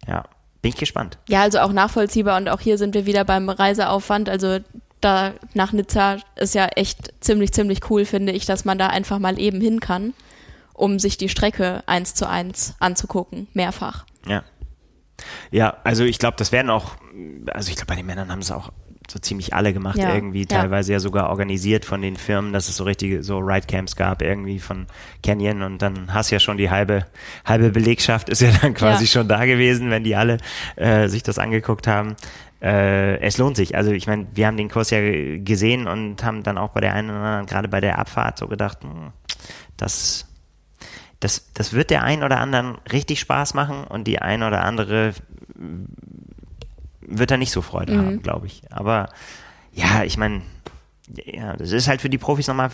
ja, bin ich gespannt. Ja, also auch nachvollziehbar und auch hier sind wir wieder beim Reiseaufwand. Also da nach Nizza ist ja echt ziemlich, ziemlich cool, finde ich, dass man da einfach mal eben hin kann, um sich die Strecke eins zu eins anzugucken, mehrfach. Ja. Ja, also ich glaube, das werden auch, also ich glaube, bei den Männern haben es auch so ziemlich alle gemacht, Ja, irgendwie ja. teilweise ja sogar organisiert von den Firmen, dass es so richtige so Ride-Camps gab, irgendwie von Canyon und dann hast ja schon die halbe, halbe Belegschaft ist ja dann quasi Ja. schon da gewesen, wenn die alle äh, sich das angeguckt haben. Äh, es lohnt sich. Also ich meine, wir haben den Kurs ja gesehen und haben dann auch bei der einen oder anderen, gerade bei der Abfahrt so gedacht, hm, das das, das wird der einen oder anderen richtig Spaß machen und die ein oder andere wird da nicht so Freude Mhm. haben, glaube ich. Aber ja, ich meine, ja, das ist halt für die Profis nochmal,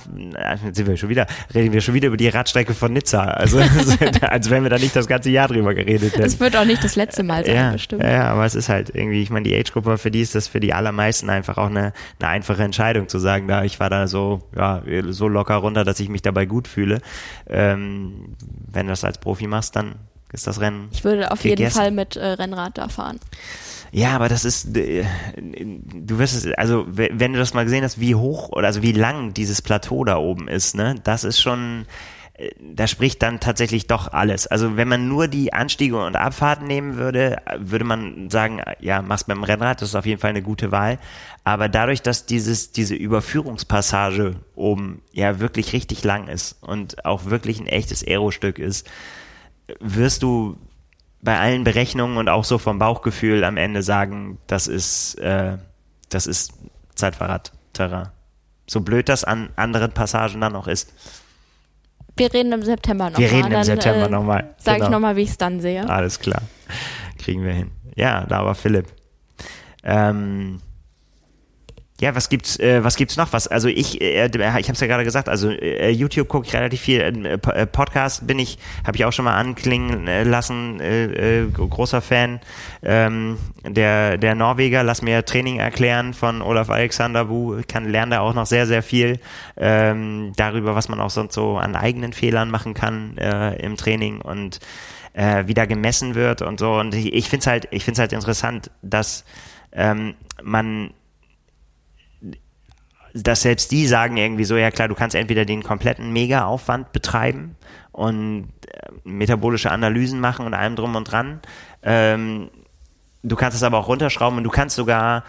jetzt sind wir schon wieder, reden wir schon wieder über die Radstrecke von Nizza. Also, als wenn wir da nicht das ganze Jahr drüber geredet hätten. Es wird auch nicht das letzte Mal sein, Ja, bestimmt. ja, aber es ist halt irgendwie, ich meine, die Age-Gruppe, für die ist das für die allermeisten einfach auch eine, eine einfache Entscheidung zu sagen, da ich war da so, ja, so locker runter, dass ich mich dabei gut fühle. Ähm, wenn du das als Profi machst, dann ist das Rennen. Ich würde auf jeden Gegessen. Fall mit äh, Rennrad da fahren. Ja, aber das ist, äh, du wirst es, also we- wenn du das mal gesehen hast, wie hoch oder also wie lang dieses Plateau da oben ist, ne, das ist schon, äh, da spricht dann tatsächlich doch alles. Also wenn man nur die Anstiege und Abfahrten nehmen würde, würde man sagen, ja, mach's beim Rennrad, das ist auf jeden Fall eine gute Wahl. Aber dadurch, dass dieses, diese Überführungspassage oben ja wirklich richtig lang ist und auch wirklich ein echtes Aerostück ist, wirst du bei allen Berechnungen und auch so vom Bauchgefühl am Ende sagen, das ist, äh, das ist Zeitfahrradterrain. So blöd das an anderen Passagen dann auch ist. Wir reden im September nochmal. Wir reden im September nochmal. Sag Genau. ich nochmal, wie ich es dann sehe. Alles klar. Kriegen wir hin. Ja, da war Philipp. Ähm, ja, was gibt's, äh, was gibt's noch? Was, also ich, äh, ich habe es ja gerade gesagt, also äh, YouTube gucke ich relativ viel, äh, Po- äh, Podcast bin ich, habe ich auch schon mal anklingen äh, lassen, äh, äh, großer Fan ähm, der der Norweger, lass mir Training erklären von Olaf Alexander Bu, Ich kann lerne da auch noch sehr sehr viel ähm, darüber, was man auch sonst so an eigenen Fehlern machen kann äh, im Training und äh, wie da gemessen wird und so und ich, ich finde es halt, ich finde es halt interessant, dass ähm, man dass selbst die sagen irgendwie so, ja klar, du kannst entweder den kompletten Mega-Aufwand betreiben und äh, metabolische Analysen machen und allem drum und dran. Ähm, du kannst es aber auch runterschrauben und du kannst sogar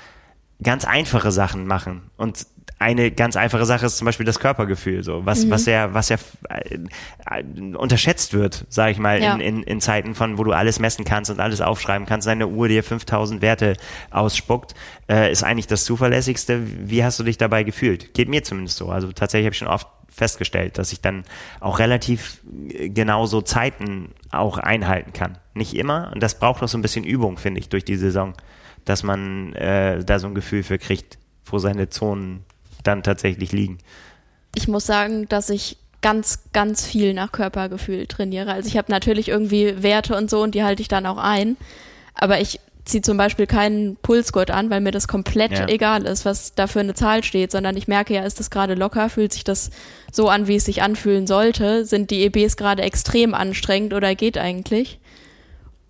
ganz einfache Sachen machen. Und eine ganz einfache Sache ist zum Beispiel das Körpergefühl, so was, was ja, was ja äh, unterschätzt wird, sage ich mal, Ja. in, in, in Zeiten von, wo du alles messen kannst und alles aufschreiben kannst, deine Uhr dir 5000 Werte ausspuckt, äh, ist eigentlich das zuverlässigste. Wie hast du dich dabei gefühlt? Geht mir zumindest so. Also tatsächlich habe ich schon oft festgestellt, dass ich dann auch relativ äh, genau so Zeiten auch einhalten kann. Nicht immer. Und das braucht auch so ein bisschen Übung, finde ich, durch die Saison, dass man äh, da so ein Gefühl für kriegt, wo seine Zonen dann tatsächlich liegen. Ich muss sagen, dass ich ganz, ganz viel nach Körpergefühl trainiere. Also ich habe natürlich irgendwie Werte und so und die halte ich dann auch ein. Aber ich ziehe zum Beispiel keinen Pulsgurt an, weil mir das komplett Ja. egal ist, was da für eine Zahl steht, sondern ich merke ja, ist das gerade locker, fühlt sich das so an, wie es sich anfühlen sollte, sind die EBs gerade extrem anstrengend oder geht eigentlich?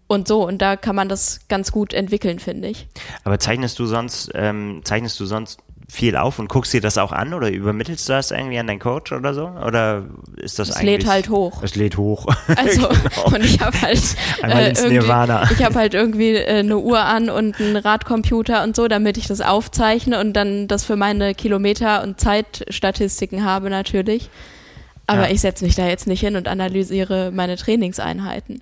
Und so, und da kann man das ganz gut entwickeln, finde ich. Aber zeichnest du sonst, ähm, zeichnest du sonst viel auf und guckst dir das auch an oder übermittelst du das irgendwie an deinen Coach oder so? Oder ist das Es eigentlich? lädt halt hoch. Es lädt hoch. Also, Genau. und ich habe halt äh, irgendwie, ich habe halt irgendwie äh, eine Uhr an und einen Radcomputer und so, damit ich das aufzeichne und dann das für meine Kilometer und Zeitstatistiken habe natürlich. Aber Ja. ich setze mich da jetzt nicht hin und analysiere meine Trainingseinheiten.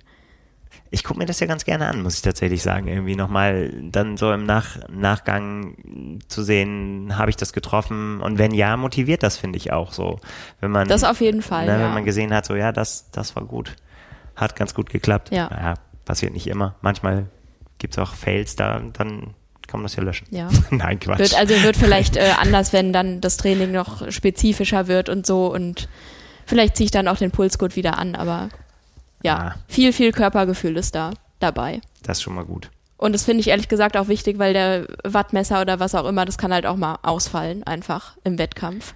Ich gucke mir das ja ganz gerne an, muss ich tatsächlich sagen. Irgendwie nochmal dann so im Nach Nachgang zu sehen, habe ich das getroffen? Und wenn ja, motiviert das, finde ich auch so. Wenn man, Das auf jeden Fall, ne, ja. Wenn man gesehen hat, so ja, das, das war gut. Hat ganz gut geklappt. Ja. Naja, passiert nicht immer. Manchmal gibt es auch Fails, da dann kann man das ja löschen. Ja. Nein, Quatsch. Wird, also wird vielleicht äh, anders, wenn dann das Training noch spezifischer wird und so und vielleicht ziehe ich dann auch den Pulsgurt wieder an, aber ja, Ah. viel, viel Körpergefühl ist da dabei. das ist schon mal gut. Und das finde ich ehrlich gesagt auch wichtig, weil der Wattmesser oder was auch immer, das kann halt auch mal ausfallen, einfach im Wettkampf.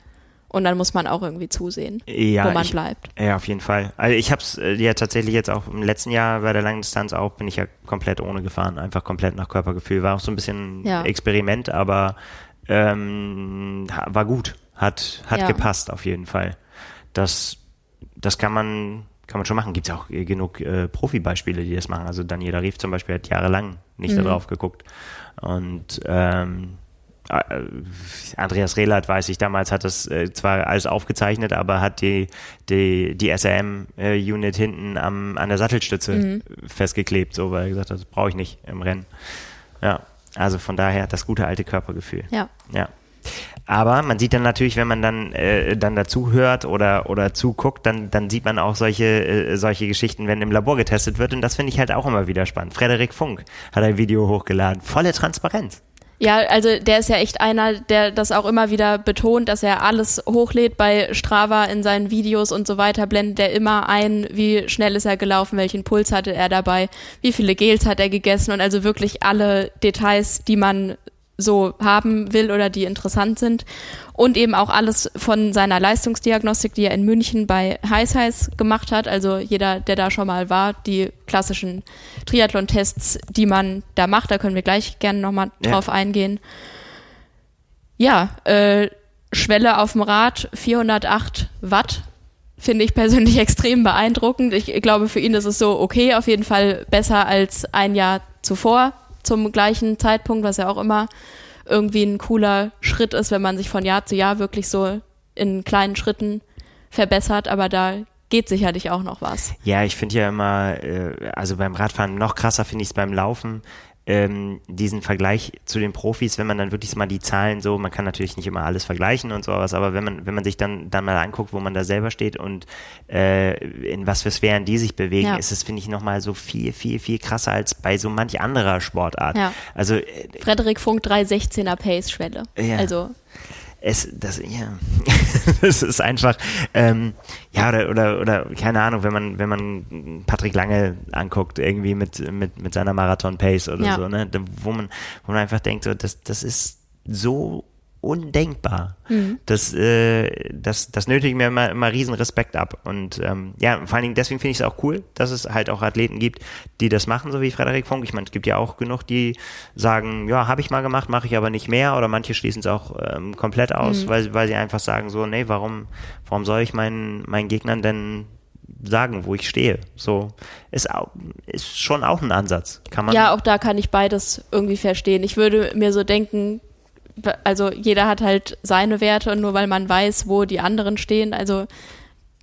Und dann muss man auch irgendwie zusehen, ja, wo man ich, bleibt. Ja, auf jeden Fall. Also ich habe es äh, ja tatsächlich jetzt auch im letzten Jahr bei der langen Distanz auch, bin ich ja komplett ohne gefahren, einfach komplett nach Körpergefühl. War auch so ein bisschen Ja. Experiment, aber ähm, war gut. Hat, hat Ja. gepasst auf jeden Fall. Das, das kann man, kann man schon machen. Gibt es auch äh, genug äh, Profibeispiele, die das machen. Also Daniela Rief zum Beispiel hat jahrelang nicht Mhm. darauf geguckt. Und ähm, äh, Andreas Rehlert, weiß ich, damals hat das äh, zwar alles aufgezeichnet, aber hat die, die, die SRM-Unit hinten am, an der Sattelstütze Mhm. festgeklebt, so, weil er gesagt hat, das brauche ich nicht im Rennen. Ja, also von daher das gute alte Körpergefühl. Ja. Ja. Aber man sieht dann natürlich, wenn man dann, äh, dann dazu hört oder, oder zuguckt, dann, dann sieht man auch solche, äh, solche Geschichten, wenn im Labor getestet wird. Und das finde ich halt auch immer wieder spannend. Frederik Funk hat ein Video hochgeladen. Volle Transparenz. Ja, also der ist ja echt einer, der das auch immer wieder betont, dass er alles hochlädt bei Strava in seinen Videos und so weiter, blendet er immer ein, wie schnell ist er gelaufen, welchen Puls hatte er dabei, wie viele Gels hat er gegessen und also wirklich alle Details, die man so haben will oder die interessant sind. Und eben auch alles von seiner Leistungsdiagnostik, die er in München bei Heiß Heiß gemacht hat. Also jeder, der da schon mal war, die klassischen Triathlon-Tests, die man da macht, da können wir gleich gerne nochmal Ja. drauf eingehen. Ja, äh, Schwelle auf dem Rad, 408 Watt. Finde ich persönlich extrem beeindruckend. Ich glaube, für ihn ist es so okay, auf jeden Fall besser als ein Jahr zuvor zum gleichen Zeitpunkt, was ja auch immer irgendwie ein cooler Schritt ist, wenn man sich von Jahr zu Jahr wirklich so in kleinen Schritten verbessert. Aber da geht sicherlich auch noch was. Ja, ich finde ja immer, äh, also beim Radfahren noch krasser finde ich es beim Laufen, ähm, diesen Vergleich zu den Profis, wenn man dann wirklich mal die Zahlen so, man kann natürlich nicht immer alles vergleichen und sowas, aber wenn man, wenn man sich dann, dann mal anguckt, wo man da selber steht und äh, in was für Sphären die sich bewegen, Ja. ist es, finde ich, nochmal so viel, viel, viel krasser als bei so manch anderer Sportart. Ja. Also äh, Frederik Funk 316er Pace-Schwelle. Ja. Also es, das, ja, das ist einfach, ähm, ja, oder, oder, oder, keine Ahnung, wenn man, wenn man Patrick Lange anguckt, irgendwie mit, mit, mit seiner Marathon-Pace oder Ja. so, ne, wo man, wo man einfach denkt, so, das, das ist so undenkbar. Das, äh, das, das nötigt mir immer, immer riesen Respekt ab. Und ähm, ja, vor allen Dingen deswegen finde ich es auch cool, dass es halt auch Athleten gibt, die das machen, so wie Frederik Funk. Ich meine, es gibt ja auch genug, die sagen, ja, habe ich mal gemacht, mache ich aber nicht mehr. Oder manche schließen es auch ähm, komplett aus, weil, weil sie einfach sagen so, nee, warum, warum soll ich meinen, meinen Gegnern denn sagen, wo ich stehe? So ist, auch, ist schon auch ein Ansatz. Kann man Ja, auch da kann ich beides irgendwie verstehen. Ich würde mir so denken, also jeder hat halt seine Werte und nur weil man weiß, wo die anderen stehen, also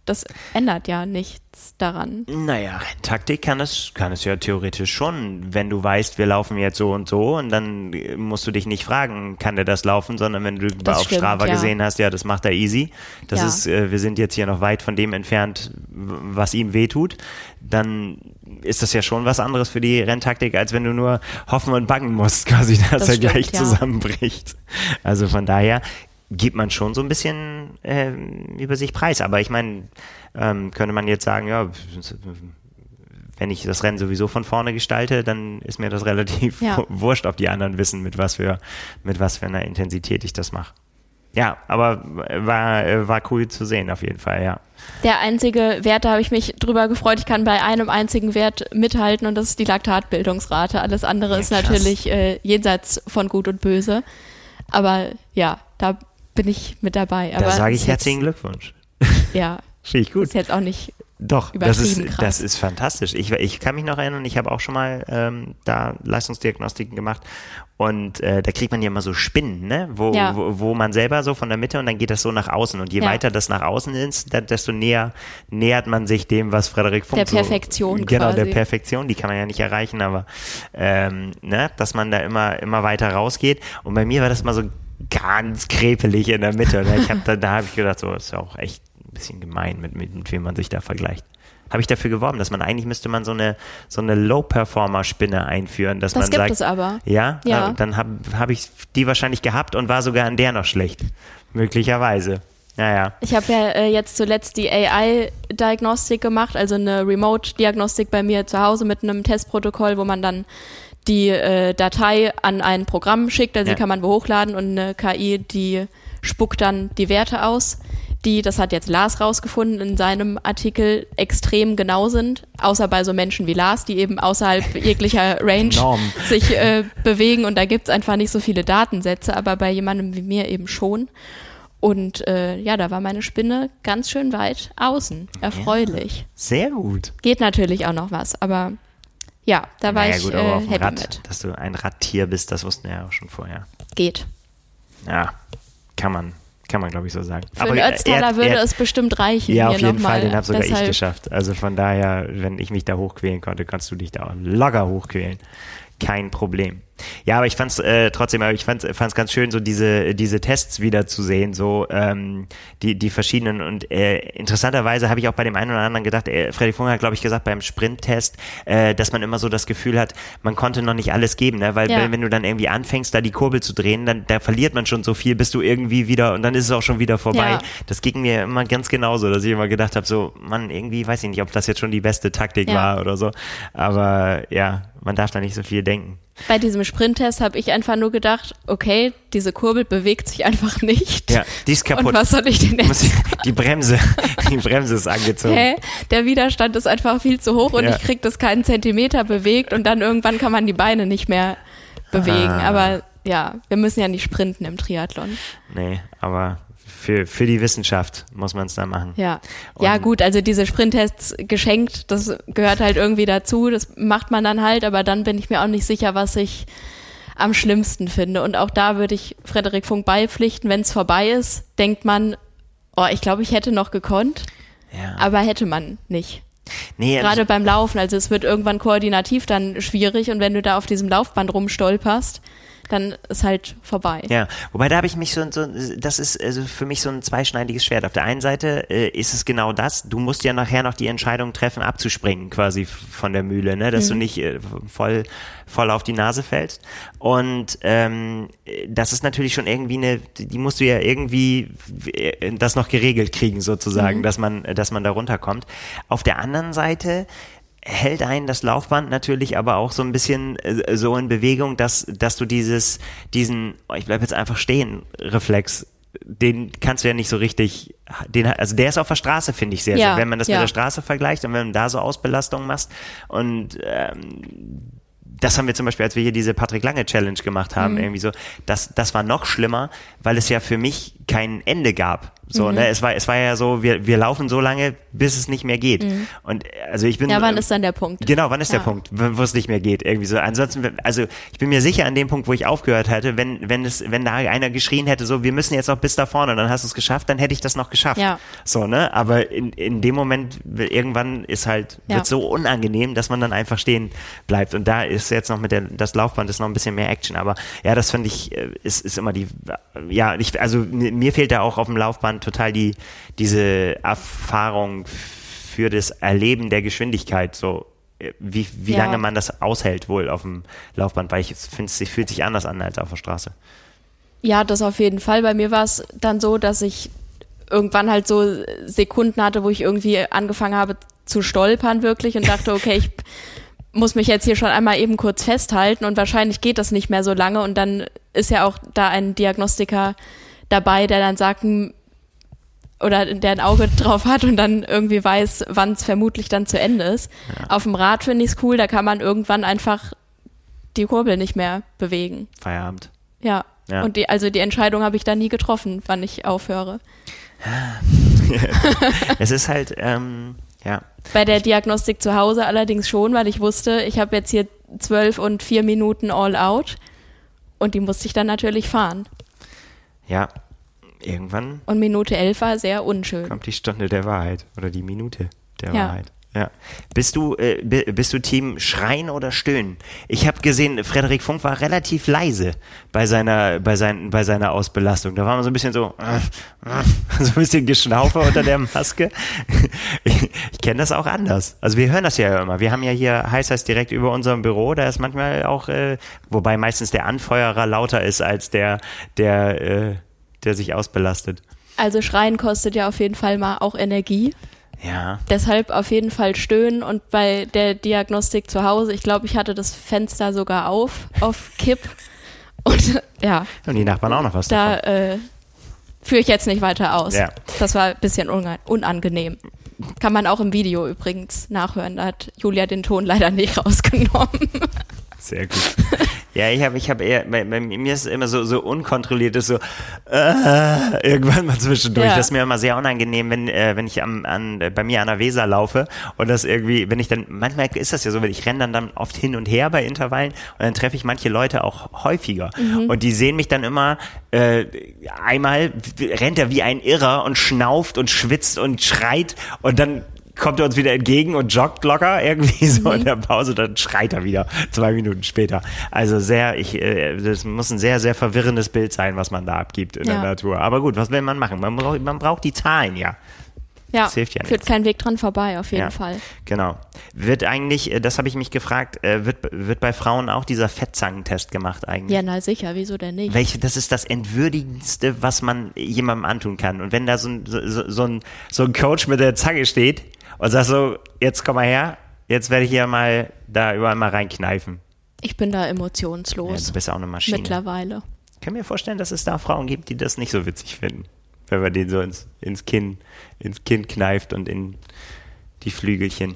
das ändert ja nichts daran. Naja, Renntaktik kann es, kann es ja theoretisch schon, wenn du weißt, wir laufen jetzt so und so und dann äh, musst du dich nicht fragen, kann der das laufen, sondern wenn du Das auf stimmt, Strava ja. gesehen hast, ja, das macht er easy. Das Ja. ist, äh, wir sind jetzt hier noch weit von dem entfernt, was ihm wehtut, dann ist das ja schon was anderes für die Renntaktik, als wenn du nur hoffen und bangen musst, quasi, dass Das er stimmt, gleich ja. zusammenbricht. Also von daher gibt man schon so ein bisschen ähm, über sich preis. Aber ich meine, ähm, könnte man jetzt sagen, ja, wenn ich das Rennen sowieso von vorne gestalte, dann ist mir das relativ Ja. wurscht, ob die anderen wissen, mit was für, mit was für einer Intensität ich das mache. Ja, aber war, äh, war cool zu sehen, auf jeden Fall, ja. Der einzige Wert, da habe ich mich drüber gefreut, ich kann bei einem einzigen Wert mithalten und das ist die Laktatbildungsrate. Alles andere Ja, ist natürlich äh, jenseits von Gut und Böse. Aber ja, da bin ich mit dabei. Aber Da sage ich herzlichen Glückwunsch. Ja, Finde ich gut. ist jetzt auch nicht Doch, das ist, krass. das ist fantastisch. Ich, ich kann mich noch erinnern, ich habe auch schon mal ähm, da Leistungsdiagnostiken gemacht und äh, da kriegt man ja immer so Spinnen, ne? wo, Ja. wo, wo man selber so von der Mitte und dann geht das so nach außen und je Ja. weiter das nach außen ist, desto näher nähert man sich dem, was Frederik Funk Der so, Perfektion Genau, der quasi. Perfektion, die kann man ja nicht erreichen, aber ähm, ne? dass man da immer, immer weiter rausgeht und bei mir war das immer so ganz krepelig in der Mitte. Ne? Ich hab da, da habe ich gedacht, so, ist ja auch echt ein bisschen gemein, mit, mit, mit wem man sich da vergleicht. Habe ich dafür geworben, dass man eigentlich müsste man so eine so eine Low-Performer-Spinne einführen, dass Das man gibt sagt, es aber. ja, Ja. Äh, dann habe hab ich die wahrscheinlich gehabt und war sogar an der noch schlecht, möglicherweise. Naja, Ich habe ja äh, jetzt zuletzt die AI-Diagnostik gemacht, also eine Remote-Diagnostik bei mir zu Hause mit einem Testprotokoll, wo man dann die äh, Datei an ein Programm schickt, also Ja. die kann man wo hochladen und eine KI, die spuckt dann die Werte aus, die, das hat jetzt Lars rausgefunden in seinem Artikel, extrem genau sind, außer bei so Menschen wie Lars, die eben außerhalb jeglicher Range sich äh, bewegen und da gibt's einfach nicht so viele Datensätze, aber bei jemandem wie mir eben schon. Und äh, ja, da war meine Spinne ganz schön weit außen. Erfreulich. Sehr gut. Geht natürlich auch noch was, aber ja, da war naja, ich gut, aber äh, auf happy Rad, mit. dass du ein Radtier bist, das wussten wir ja auch schon vorher. Geht. Ja, kann man, kann man glaube ich so sagen. Für einen Ötztaler würde es bestimmt reichen. Ja, hier auf jeden Fall, mal. den habe sogar ich Deshalb- geschafft. Also von daher, wenn ich mich da hochquälen konnte, kannst du dich da auch locker hochquälen. Kein Problem. Ja, aber ich fand's äh, trotzdem, aber ich fand's, fand's ganz schön, so diese diese Tests wieder zu sehen, so ähm, die die verschiedenen und äh, interessanterweise habe ich auch bei dem einen oder anderen gedacht, äh, Freddy Funke hat glaube ich gesagt beim Sprinttest, äh, dass man immer so das Gefühl hat, man konnte noch nicht alles geben, ne? weil Ja. wenn, wenn du dann irgendwie anfängst, da die Kurbel zu drehen, dann da verliert man schon so viel, bis du irgendwie wieder und dann ist es auch schon wieder vorbei. Ja. Das ging mir immer ganz genauso, dass ich immer gedacht habe, so, man, irgendwie weiß ich nicht, ob das jetzt schon die beste Taktik Ja. war oder so. Aber ja, man darf da nicht so viel denken. Bei diesem Sprinttest habe ich einfach nur gedacht, okay, diese Kurbel bewegt sich einfach nicht. Ja, die ist kaputt. Und was soll ich denn jetzt? Die Bremse, die Bremse ist angezogen. Hä? Der Widerstand ist einfach viel zu hoch und Ja. ich krieg das keinen Zentimeter bewegt und dann irgendwann kann man die Beine nicht mehr bewegen. Ah. Aber ja, wir müssen ja nicht sprinten im Triathlon. Nee, aber für, für die Wissenschaft muss man es da machen. Ja. Ja, gut, also diese Sprinttests geschenkt, das gehört halt irgendwie dazu, das macht man dann halt, aber dann bin ich mir auch nicht sicher, was ich am schlimmsten finde. Und auch da würde ich Frederik Funk beipflichten, wenn es vorbei ist, denkt man, oh, ich glaube, ich hätte noch gekonnt, Ja. aber hätte man nicht. nee, Gerade beim Laufen, also es wird irgendwann koordinativ dann schwierig und wenn du da auf diesem Laufband rumstolperst, dann ist halt vorbei. Ja, wobei da habe ich mich so, so, das ist also für mich so ein zweischneidiges Schwert. Auf der einen Seite äh, ist es genau das, du musst ja nachher noch die Entscheidung treffen, abzuspringen quasi von der Mühle, ne? dass du nicht äh, voll, voll auf die Nase fällst. Und ähm, äh, das ist natürlich schon irgendwie eine, die musst du ja irgendwie äh, das noch geregelt kriegen sozusagen, dass man, dass man da runterkommt. Auf der anderen Seite hält einen das Laufband natürlich aber auch so ein bisschen äh, so in Bewegung, dass, dass du dieses, diesen, oh, ich bleib jetzt einfach stehen, Reflex, den kannst du ja nicht so richtig, den, also der ist auf der Straße, finde ich sehr, Ja, sehr, wenn man das ja. mit der Straße vergleicht und wenn du da so Ausbelastungen machst und ähm, das haben wir zum Beispiel, als wir hier diese Patrick Lange Challenge gemacht haben, irgendwie so, das, das war noch schlimmer, weil es ja für mich kein Ende gab. So, ne, es war, es war ja so, wir, wir laufen so lange, bis es nicht mehr geht. Und äh, also ich bin. Ja, wann ist dann der Punkt? Genau, wann ist der Ja. Punkt, wo es nicht mehr geht? Irgendwie so. Ansonsten, also ich bin mir sicher an dem Punkt, wo ich aufgehört hätte, wenn, wenn es, wenn da einer geschrien hätte, so, wir müssen jetzt noch bis da vorne, dann hast du es geschafft, dann hätte ich das noch geschafft. Ja. So, ne? Aber in, in dem Moment, irgendwann ist halt, Ja. wird so unangenehm, dass man dann einfach stehen bleibt. Und da ist jetzt noch mit der, das Laufband ist noch ein bisschen mehr Action. Aber ja, das finde ich, äh, ist, ist immer die, ja, ich, also mir mir fehlt da auch auf dem Laufband total die, diese Erfahrung für das Erleben der Geschwindigkeit, so äh, wie, wie Ja. lange man das aushält wohl auf dem Laufband, weil ich finde, es fühlt sich anders an als auf der Straße. Ja, das auf jeden Fall. Bei mir war es dann so, dass ich irgendwann halt so Sekunden hatte, wo ich irgendwie angefangen habe zu stolpern wirklich und dachte, okay, ich muss mich jetzt hier schon einmal eben kurz festhalten und wahrscheinlich geht das nicht mehr so lange und dann ist ja auch da ein Diagnostiker dabei, der dann sagt, hm, oder der ein Auge drauf hat und dann irgendwie weiß, wann es vermutlich dann zu Ende ist. Auf dem Rad finde ich es cool, da kann man irgendwann einfach die Kurbel nicht mehr bewegen. Feierabend. Ja. Ja. Und die, also die Entscheidung habe ich da nie getroffen, wann ich aufhöre. es ist halt, ähm, ja, Bei der Diagnostik zu Hause allerdings schon, weil ich wusste, ich habe jetzt hier zwölf und vier Minuten all out und die musste ich dann natürlich fahren. Ja, irgendwann Und Minute elf war sehr unschön. kommt die Stunde der Wahrheit oder die Minute der Ja. Wahrheit. Ja. Bist du, äh, bi- bist du Team Schreien oder Stöhnen? Ich habe gesehen, Frederik Funk war relativ leise bei seiner, bei, sein, bei seiner Ausbelastung. Da war man so ein bisschen so, äh, äh, so ein bisschen Geschnaufe unter der Maske. Ich, ich kenne das auch anders. Also wir hören das ja immer. Wir haben ja hier heißt das direkt über unserem Büro. Da ist manchmal auch, äh, wobei meistens der Anfeuerer lauter ist als der, der, äh, der sich ausbelastet. Also Schreien kostet ja auf jeden Fall mal auch Energie. Ja. Deshalb auf jeden Fall stöhnen und bei der Diagnostik zu Hause, ich glaube, ich hatte das Fenster sogar auf, auf Kipp. Und ja, Und die Nachbarn auch noch was da davon. äh, führe ich jetzt nicht weiter aus. Ja. Das war ein bisschen unangenehm. Kann man auch im Video übrigens nachhören. Da hat Julia den Ton leider nicht rausgenommen. Sehr gut. Ja, ich habe ich hab eher, bei, bei mir ist es immer so, so unkontrolliert, ist so äh, irgendwann mal zwischendurch. Ja. Das ist mir immer sehr unangenehm, wenn, äh, wenn ich am, an, bei mir an der Weser laufe und das irgendwie, wenn ich dann, manchmal ist das ja so, wenn ich renne dann, dann oft hin und her bei Intervallen und dann treffe ich manche Leute auch häufiger und die sehen mich dann immer, äh, einmal rennt er wie ein Irrer und schnauft und schwitzt und schreit und dann kommt er uns wieder entgegen und joggt locker irgendwie so in der Pause, dann schreit er wieder zwei Minuten später. Also sehr, ich, äh, das muss ein sehr, sehr verwirrendes Bild sein, was man da abgibt in Ja. der Natur. Aber gut, was will man machen? Man braucht, man braucht die Zahlen ja. Ja, Das hilft ja führt nichts. kein Weg dran vorbei, auf jeden ja. Fall. Genau. Wird eigentlich, äh, das habe ich mich gefragt, äh, wird, wird bei Frauen auch dieser Fettzangentest gemacht eigentlich? Ja, na sicher, wieso denn nicht? Welche, das ist das Entwürdigendste, was man jemandem antun kann. Und wenn da so ein, so, so ein, so ein Coach mit der Zange steht und sagt so, jetzt komm mal her, jetzt werde ich hier mal da überall mal reinkneifen. Ich bin da Ja, emotionslos. du bist auch eine Maschine. mittlerweile. Ich kann mir vorstellen, dass es da Frauen gibt, die das nicht so witzig finden. Wenn man den so ins, ins Kinn, ins Kinn kneift und in die Flügelchen.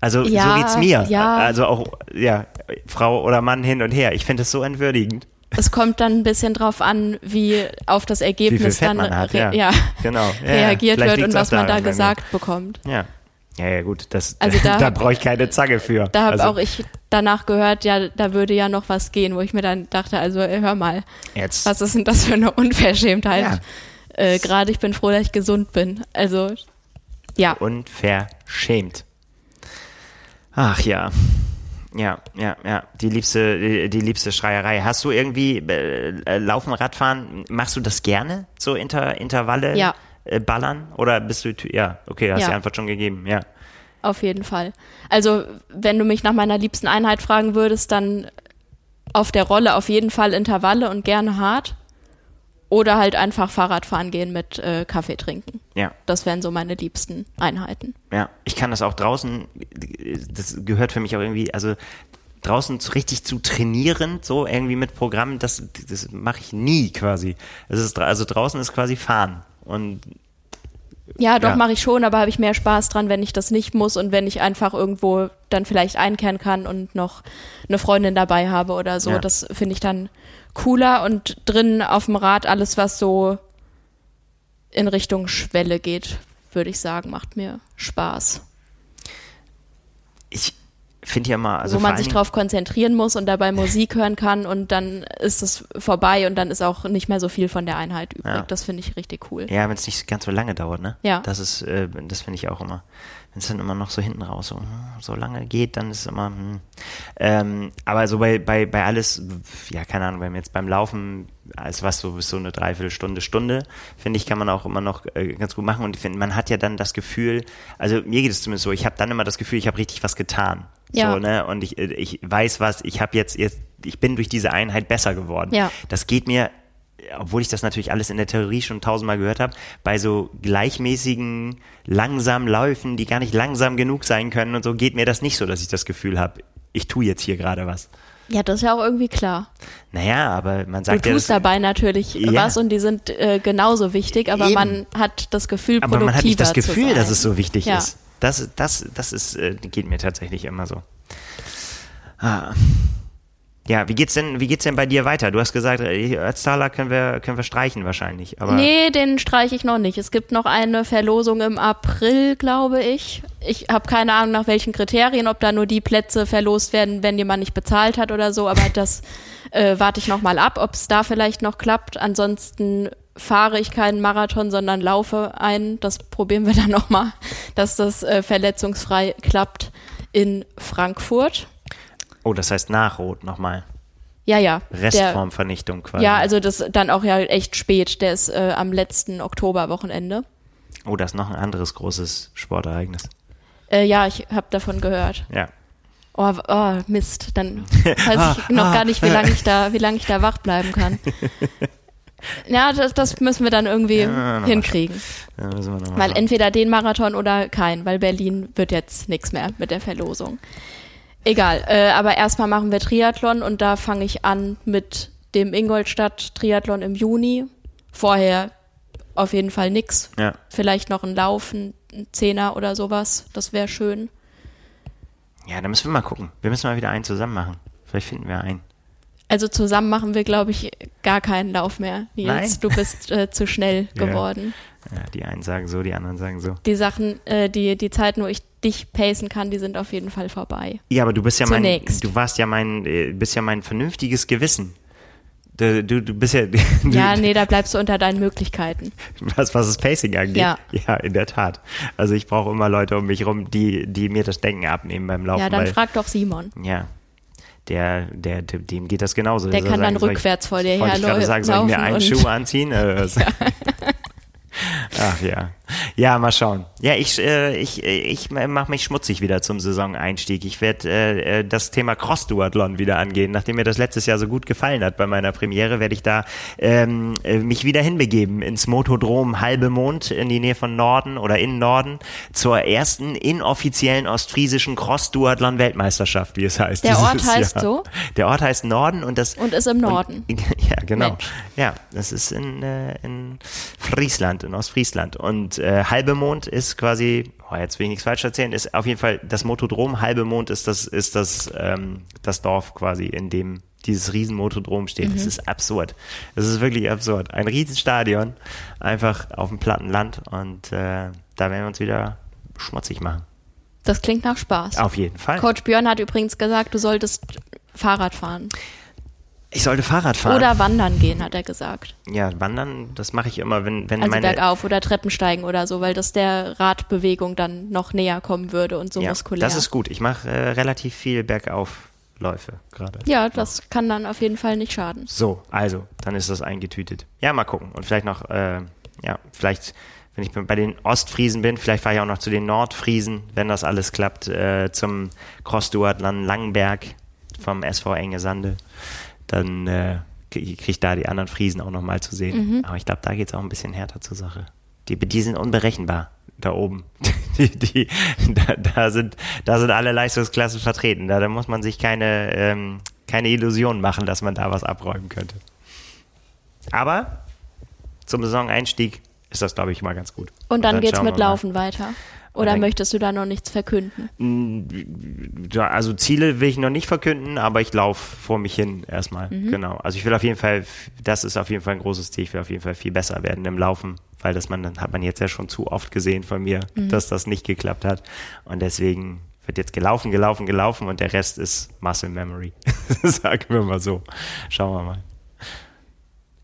Also so Ja, geht's mir. ja. Also auch, ja, Frau oder Mann hin und her. Ich finde es so entwürdigend. Es kommt dann ein bisschen drauf an, wie auf das Ergebnis dann hat, re- ja. Genau. Ja, reagiert vielleicht wird und was man da gesagt bekommt. Ja. Ja, ja, gut, das, Also da da brauche ich keine Zange für. Da habe also, auch ich danach gehört, ja, da würde ja noch was gehen, wo ich mir dann dachte, also äh, hör mal, jetzt, was ist denn das für eine Unverschämtheit? Ja. Äh, Gerade ich bin froh, dass ich gesund bin. Also ja, unverschämt. Ach ja. Ja, ja, ja. Die liebste, die, die liebste Schreierei. Hast du irgendwie äh, äh, Laufen, Radfahren, machst du das gerne? So Inter, Intervalle Ja. Äh, ballern? Oder bist du, ja, okay, hast Ja. die Antwort schon gegeben, ja. auf jeden Fall. Also wenn du mich nach meiner liebsten Einheit fragen würdest, dann auf der Rolle auf jeden Fall Intervalle und gerne hart. Oder halt einfach Fahrradfahren gehen mit äh, Kaffee trinken. Ja, Das wären so meine liebsten Einheiten. ja. Ich kann das auch draußen, das gehört für mich auch irgendwie, also draußen richtig zu trainieren, so irgendwie mit Programmen, das, das mache ich nie quasi. Es ist, also draußen ist quasi fahren. Und Ja, doch Ja. mache ich schon, aber habe ich mehr Spaß dran, wenn ich das nicht muss und wenn ich einfach irgendwo dann vielleicht einkehren kann und noch eine Freundin dabei habe oder so. Ja. Das finde ich dann cooler und drin auf dem Rad alles, was so in Richtung Schwelle geht, würde ich sagen, macht mir Spaß. ich finde ja mal, also Wo man sich drauf konzentrieren muss und dabei Musik hören kann und dann ist es vorbei und dann ist auch nicht mehr so viel von der Einheit übrig. Ja. Das finde ich richtig cool. Ja, wenn es nicht ganz so lange dauert, ne? Ja. Das ist, äh, das finde ich auch immer. Wenn es dann immer noch so hinten raus so, hm, so lange geht, dann ist es immer. Hm. Ähm, aber so bei, bei, bei alles, ja, keine Ahnung, wenn jetzt beim Laufen, als was so bis so eine Dreiviertelstunde, Stunde, finde ich, kann man auch immer noch äh, ganz gut machen. Und ich finde, man hat ja dann das Gefühl, also mir geht es zumindest so, ich habe dann immer das Gefühl, ich habe richtig was getan. Ja. So, ne? Und ich, äh, ich weiß was, ich habe jetzt, jetzt, ich bin durch diese Einheit besser geworden. Ja. Das geht mir obwohl ich das natürlich alles in der Theorie schon tausendmal gehört habe, bei so gleichmäßigen, langsamen Läufen, die gar nicht langsam genug sein können und so, geht mir das nicht so, dass ich das Gefühl habe, ich tue jetzt hier gerade was. Ja, das ist ja auch irgendwie klar. Naja, aber man Du sagt ja, tust das, dabei natürlich Ja. was und die sind äh, genauso wichtig, aber Eben. man hat das Gefühl, aber man hat nicht das Gefühl, dass es so wichtig Ja. ist. Das, das, das ist, äh, geht mir tatsächlich immer so. Ah. Ja, wie geht's denn, wie geht's denn bei dir weiter? Du hast gesagt, äh, Ötztaler können wir, können wir streichen wahrscheinlich, aber. Nee, den streiche ich noch nicht. Es gibt noch eine Verlosung im April, glaube ich. Ich habe keine Ahnung nach welchen Kriterien, ob da nur die Plätze verlost werden, wenn jemand nicht bezahlt hat oder so, aber das äh, warte ich noch mal ab, ob es da vielleicht noch klappt. Ansonsten fahre ich keinen Marathon, sondern laufe ein. Das probieren wir dann noch mal, dass das äh, verletzungsfrei klappt in Frankfurt. Oh, das heißt nach Rot nochmal. Ja, ja. Restformvernichtung quasi. Ja, also das dann auch ja echt spät. Der ist äh, am letzten Oktoberwochenende. Oh, das ist noch ein anderes großes Sportereignis. Äh, ja, ich habe davon gehört. Ja. Oh, oh, Mist. Dann weiß ich noch gar nicht, wie lange ich da, wie lange ich da wach bleiben kann. Ja, das, das müssen wir dann irgendwie Ja, hinkriegen. Ja, Weil entweder den Marathon oder kein, weil Berlin wird jetzt nichts mehr mit der Verlosung. Egal, äh, aber erstmal machen wir Triathlon und da fange ich an mit dem Ingolstadt-Triathlon im Juni. Vorher auf jeden Fall nix. ja. Vielleicht noch ein Lauf, ein Zehner oder sowas. Das wäre schön. ja, da müssen wir mal gucken. Wir müssen mal wieder einen zusammen machen. Vielleicht finden wir einen. Also zusammen machen wir, glaube ich, gar keinen Lauf mehr. Nils, Nein. du bist äh, zu schnell Ja. geworden. Ja, die einen sagen so, die anderen sagen so. Die Sachen, äh, die, die Zeiten, wo ich dich pacen kann, die sind auf jeden Fall vorbei. Ja, aber du bist ja mein, Zunächst. du warst ja mein, äh, bist ja mein vernünftiges Gewissen. Du, du, du bist ja, du, Ja, nee, da bleibst du unter deinen Möglichkeiten. was, was das Pacing angeht. Ja. ja, in der Tat. Also ich brauche immer Leute um mich rum, die, die mir das Denken abnehmen beim Laufen. Ja, dann weil, frag doch Simon. ja, der, der, dem geht das genauso. Der kann dann soll ich- rückwärts vor dir Wollte ich sagen, soll ich mir einen Schuh anziehen? Äh, was? Ach ja. Ja, mal schauen. Ja, ich, äh, ich, ich mache mich schmutzig wieder zum Saisoneinstieg. Ich werde äh, äh, das Thema Cross-Duathlon wieder angehen. Nachdem mir das letztes Jahr so gut gefallen hat bei meiner Premiere, werde ich da ähm, äh, mich wieder hinbegeben ins Motodrom Halbe Mond in die Nähe von Norden oder in Norden zur ersten inoffiziellen ostfriesischen Cross-Duathlon-Weltmeisterschaft, wie es heißt. Der Ort heißt Jahr. so? Der Ort heißt Norden und das Und ist im Norden. und, ja, genau. Mensch. Ja, das ist in, äh, in Friesland, in Ostfriesland. Und äh, Halbemond ist quasi, oh, jetzt will ich nichts falsch erzählen, ist auf jeden Fall das Motodrom Halbemond ist das, ist das, ähm, das Dorf quasi, in dem dieses Riesenmotodrom steht. Mhm. Das ist absurd. Das ist wirklich absurd. Ein Riesenstadion, einfach auf dem platten Land und äh, da werden wir uns wieder schmutzig machen. Das klingt nach Spaß. Auf jeden Fall. Coach Björn hat übrigens gesagt, du solltest Fahrrad fahren. Ich sollte Fahrrad fahren. Oder wandern gehen, hat er gesagt. ja, wandern, das mache ich immer, wenn, wenn Also meine bergauf oder Treppensteigen oder so, weil das der Radbewegung dann noch näher kommen würde und so ja, muskulär. Das ist gut. Ich mache äh, relativ viel Bergaufläufe gerade. ja, das kann dann auf jeden Fall nicht schaden. So, also, dann ist das eingetütet. Ja, mal gucken. Und vielleicht noch, äh, ja, vielleicht, wenn ich bei den Ostfriesen bin, vielleicht fahre ich auch noch zu den Nordfriesen, wenn das alles klappt, äh, zum Cross-Duathlon Langenberg vom SV Enge Sande. Dann äh, kriege ich da die anderen Friesen auch nochmal zu sehen. Aber ich glaube, da geht es auch ein bisschen härter zur Sache. Die, die sind unberechenbar da oben. Die, die, da, da, sind, da sind alle Leistungsklassen vertreten. Da, da muss man sich keine, ähm, keine Illusionen machen, dass man da was abräumen könnte. Aber zum Saisoneinstieg ist das, glaube ich, mal ganz gut. Und dann, geht's schauen mit wir mal. Laufen weiter. Oder dann- möchtest du da noch nichts verkünden? Ja, also Ziele will ich noch nicht verkünden, aber ich laufe vor mich hin erstmal. Mhm. Genau. Also ich will auf jeden Fall, das ist auf jeden Fall ein großes Ziel, ich will auf jeden Fall viel besser werden im Laufen, weil das man, hat man jetzt ja schon zu oft gesehen von mir, Mhm. dass das nicht geklappt hat. Und deswegen wird jetzt gelaufen, gelaufen, gelaufen und der Rest ist Muscle Memory. Sagen wir mal so. Schauen wir mal.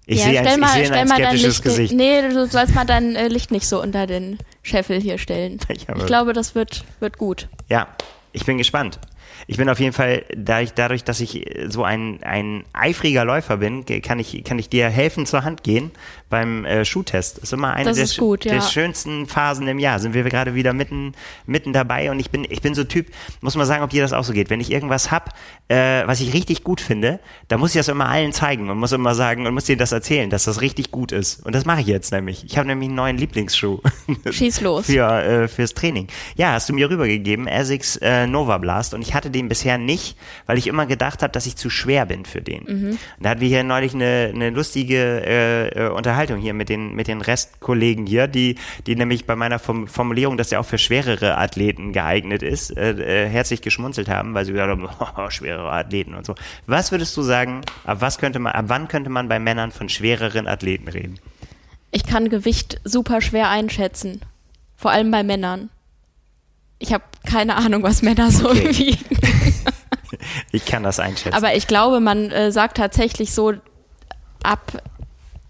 Ich ja, sehe ein, ich mal, sehe stell ein mal dein skeptisches Licht. Gesicht. Nee, du sollst mal dein äh, Licht nicht so unter den Scheffel hier stellen. Ich Ich glaube, das wird, wird gut. Ja, ich bin gespannt. Ich bin auf jeden Fall, da ich, dadurch, dass ich so ein, ein eifriger Läufer bin, kann ich, kann ich dir helfen zur Hand gehen beim äh, Schuhtest. Das ist immer eine der, ist gut, der ja. schönsten Phasen im Jahr. Sind wir gerade wieder mitten, mitten dabei und ich bin, ich bin so Typ, muss mal sagen, ob dir das auch so geht. Wenn ich irgendwas hab, äh, was ich richtig gut finde, dann muss ich das immer allen zeigen und muss immer sagen und muss denen das erzählen, dass das richtig gut ist. Und das mache ich jetzt nämlich. Ich habe nämlich einen neuen Lieblingsschuh. Schieß los. Für, äh, fürs Training. Ja, hast du mir rübergegeben, Essex äh, Nova Blast. Und ich hatte den bisher nicht, weil ich immer gedacht habe, dass ich zu schwer bin für den. Mhm. Da hatten wir hier neulich eine, eine lustige äh, äh, Unterhaltung hier mit den, mit den Restkollegen hier, die, die nämlich bei meiner Form Formulierung, dass der auch für schwerere Athleten geeignet ist, äh, äh, herzlich geschmunzelt haben, weil sie gesagt haben, oh, schwerere Athleten und so. Was würdest du sagen, ab was könnte man, ab wann könnte man bei Männern von schwereren Athleten reden? Ich kann Gewicht super schwer einschätzen. Vor allem bei Männern. Ich habe keine Ahnung, was Männer so Okay. wiegen. Ich kann das einschätzen. Aber ich glaube, man äh, sagt tatsächlich so ab,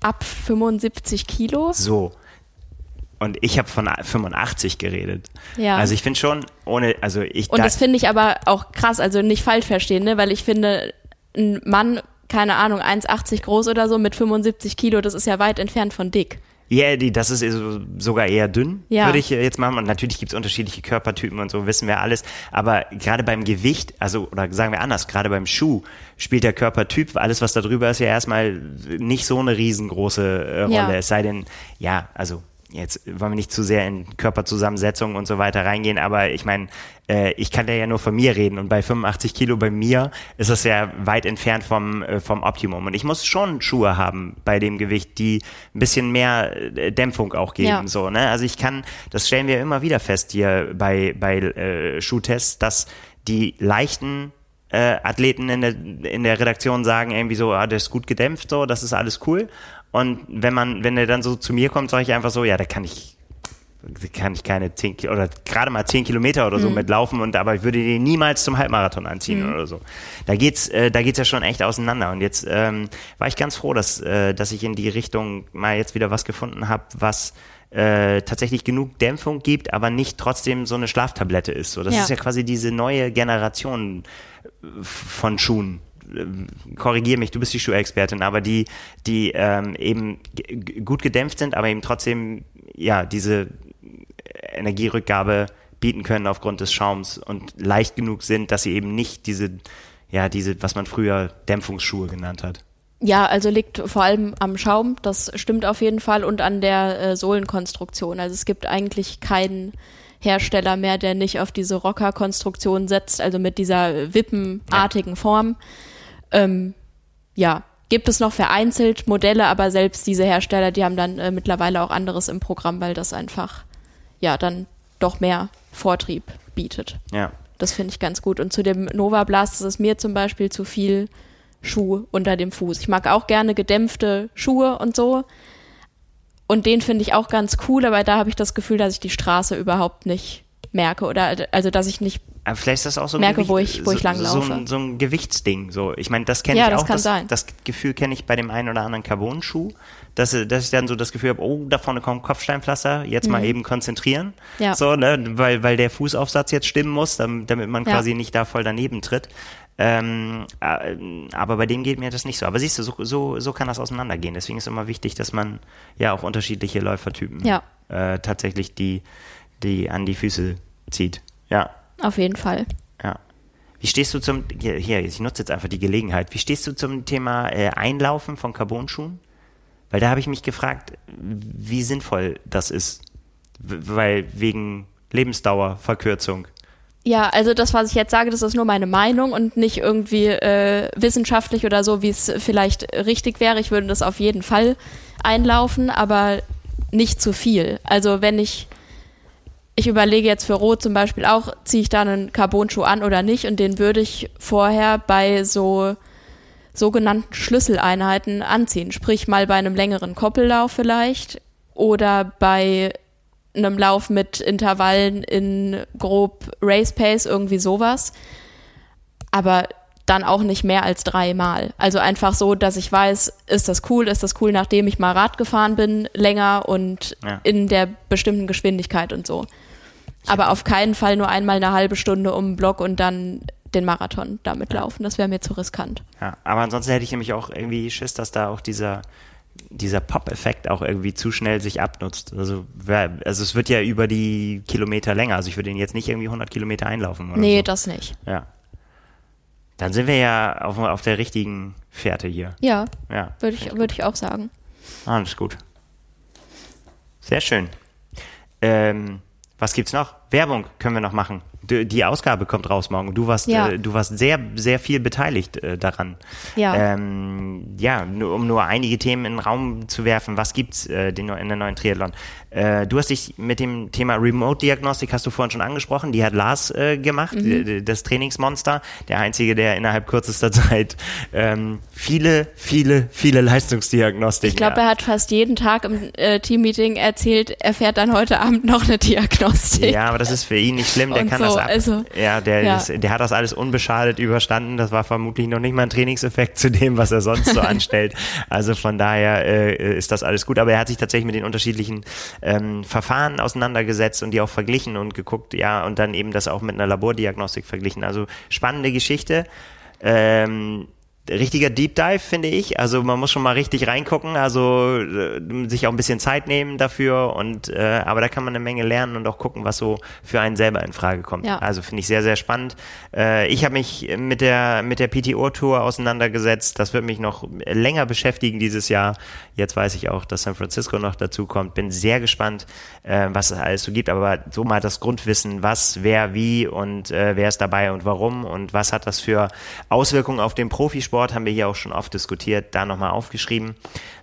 ab 75 Kilo. So. Und ich habe von 85 geredet. Ja. Also ich finde schon, ohne, also ich Und da, das finde ich aber auch krass, also nicht falsch verstehen, ne? weil ich finde, ein Mann, keine Ahnung, 1,80 groß oder so mit 75 Kilo, das ist ja weit entfernt von dick. Ja, die, das ist so- sogar eher dünn, Ja. würde ich jetzt machen. Und natürlich gibt es unterschiedliche Körpertypen und so, wissen wir alles. Aber gerade beim Gewicht, also, oder sagen wir anders, gerade beim Schuh spielt der Körpertyp, alles was da drüber ist, ja erstmal nicht so eine riesengroße äh, Rolle. Ja. Es sei denn, ja, also jetzt wollen wir nicht zu sehr in Körperzusammensetzung und so weiter reingehen, aber ich meine, äh, ich kann da ja nur von mir reden und bei 85 Kilo bei mir ist das ja weit entfernt vom, äh, vom Optimum. Und ich muss schon Schuhe haben bei dem Gewicht, die ein bisschen mehr äh, Dämpfung auch geben. Ja. So, ne? Also ich kann, das stellen wir immer wieder fest hier bei, bei äh, Schuhtests, dass die leichten äh, Athleten in der, in der Redaktion sagen irgendwie so, ah, der ist gut gedämpft, so, das ist alles cool. Und wenn man, wenn er dann so zu mir kommt, sage ich einfach so, ja, da kann ich, kann ich keine 10 Ki- oder gerade mal 10 Kilometer oder so mitlaufen und aber ich würde den niemals zum Halbmarathon anziehen oder so. Da geht's, äh, da geht's ja schon echt auseinander. Und jetzt ähm, war ich ganz froh, dass, äh, dass ich in die Richtung mal jetzt wieder was gefunden habe, was äh, tatsächlich genug Dämpfung gibt, aber nicht trotzdem so eine Schlaftablette ist. So, das Ja. ist ja quasi diese neue Generation äh, von Schuhen. Ähm, Korrigier mich, du bist die Schuhexpertin, aber die, die ähm, eben gut gedämpft sind, aber eben trotzdem ja diese Energierückgabe bieten können aufgrund des Schaums und leicht genug sind, dass sie eben nicht diese, ja, diese, was man früher Dämpfungsschuhe genannt hat. Ja, also liegt vor allem am Schaum, das stimmt auf jeden Fall, und an der äh, Sohlenkonstruktion. Also es gibt eigentlich keinen Hersteller mehr, der nicht auf diese Rocker-Konstruktion setzt, also mit dieser wippenartigen Form. Ähm, ja, gibt es noch vereinzelt Modelle, aber selbst diese Hersteller, die haben dann äh, mittlerweile auch anderes im Programm, weil das einfach ja dann doch mehr Vortrieb bietet. Ja. Das finde ich ganz gut. Und zu dem Nova Blast ist es mir zum Beispiel zu viel Schuh unter dem Fuß. Ich mag auch gerne gedämpfte Schuhe und so. Und den finde ich auch ganz cool, aber da habe ich das Gefühl, dass ich die Straße überhaupt nicht merke oder also dass ich nicht Aber vielleicht ist das auch so ein Merke, Gewicht- wo ich- wo ich so, langlaufe. So ein, so ein Gewichtsding. So, ich meine, das kenne Ja, ich das auch. kann das, sein. das Gefühl kenne ich bei dem einen oder anderen Carbon-Schuh, dass, dass ich dann so das Gefühl habe, oh, da vorne kommt Kopfsteinpflaster, jetzt mal eben konzentrieren. Mhm. Ja. So, ne, weil, weil der Fußaufsatz jetzt stimmen muss, damit, damit man Ja. quasi nicht da voll daneben tritt. Ähm, äh, aber bei dem geht mir das nicht so. Aber siehst du, so, so, so kann das auseinandergehen. Deswegen ist immer wichtig, dass man ja auch unterschiedliche Läufertypen Ja. äh, tatsächlich die, die an die Füße zieht. Ja. auf jeden Fall. Ja. Wie stehst du zum, hier, hier, ich nutze jetzt einfach die Gelegenheit, wie stehst du zum Thema äh, Einlaufen von Carbon-Schuhen? Weil da habe ich mich gefragt, wie sinnvoll das ist. Weil wegen Lebensdauerverkürzung. Ja, also das, was ich jetzt sage, das ist nur meine Meinung und nicht irgendwie äh, wissenschaftlich oder so, wie es vielleicht richtig wäre. Ich würde das auf jeden Fall einlaufen, aber nicht zu viel. Also wenn ich, ich überlege jetzt für Rot zum Beispiel auch, ziehe ich da einen Carbon-Schuh an oder nicht und den würde ich vorher bei so sogenannten Schlüsseleinheiten anziehen. Sprich mal bei einem längeren Koppellauf vielleicht oder bei einem Lauf mit Intervallen in grob Race Pace, irgendwie sowas. Aber dann auch nicht mehr als dreimal. Also einfach so, dass ich weiß, ist das cool, ist das cool, nachdem ich mal Rad gefahren bin, länger und Ja. in der bestimmten Geschwindigkeit und so. Aber auf keinen Fall nur einmal eine halbe Stunde um den Block und dann den Marathon damit laufen. Das wäre mir zu riskant. Ja, aber ansonsten hätte ich nämlich auch irgendwie Schiss, dass da auch dieser, dieser Pop-Effekt auch irgendwie zu schnell sich abnutzt. Also, also es wird ja über die Kilometer länger. Also ich würde ihn jetzt nicht irgendwie 100 Kilometer einlaufen oder Nee, so. das nicht. Ja. Dann sind wir ja auf, auf der richtigen Fährte hier. Ja, Ja. würde ich, würde ich auch sagen. Alles gut. Sehr schön. Ähm, was gibt's noch? Werbung können wir noch machen. Die Ausgabe kommt raus morgen. Du warst, Ja. äh, du warst sehr, sehr viel beteiligt äh, daran. Ja. Ähm, ja, um nur einige Themen in den Raum zu werfen. Was gibt's äh, den, in der neuen Triathlon? Äh, du hast dich mit dem Thema Remote-Diagnostik, hast du vorhin schon angesprochen, die hat Lars äh, gemacht, Mhm. äh, das Trainingsmonster, der einzige, der innerhalb kürzester Zeit ähm, viele, viele, viele Leistungsdiagnostiken Ich glaube, er hat fast jeden Tag im Teammeeting erzählt, er fährt dann heute Abend noch eine Diagnostik. Ja, aber das ist für ihn nicht schlimm, der kann so, das ab. also, ja, der, ja. Ist, der hat das alles unbeschadet überstanden. Das war vermutlich noch nicht mal ein Trainingseffekt zu dem, was er sonst so anstellt. Also von daher äh, ist das alles gut. Aber er hat sich tatsächlich mit den unterschiedlichen ähm, Verfahren auseinandergesetzt und die auch verglichen und geguckt, ja, und dann eben das auch mit einer Labordiagnostik verglichen. Also spannende Geschichte. Ähm, richtiger Deep Dive, finde ich. Also man muss schon mal richtig reingucken, also äh, sich auch ein bisschen Zeit nehmen dafür und äh, aber da kann man eine Menge lernen und auch gucken, was so für einen selber in Frage kommt. Ja. Also finde ich sehr, sehr spannend. Äh, ich habe mich mit der mit der PTO-Tour auseinandergesetzt. Das wird mich noch länger beschäftigen dieses Jahr. Jetzt weiß ich auch, dass San Francisco noch dazu kommt. Bin sehr gespannt, äh, was es alles so gibt. Aber so mal das Grundwissen, was, wer, wie und äh, wer ist dabei und warum und was hat das für Auswirkungen auf den Profisport, haben wir hier auch schon oft diskutiert, da nochmal aufgeschrieben.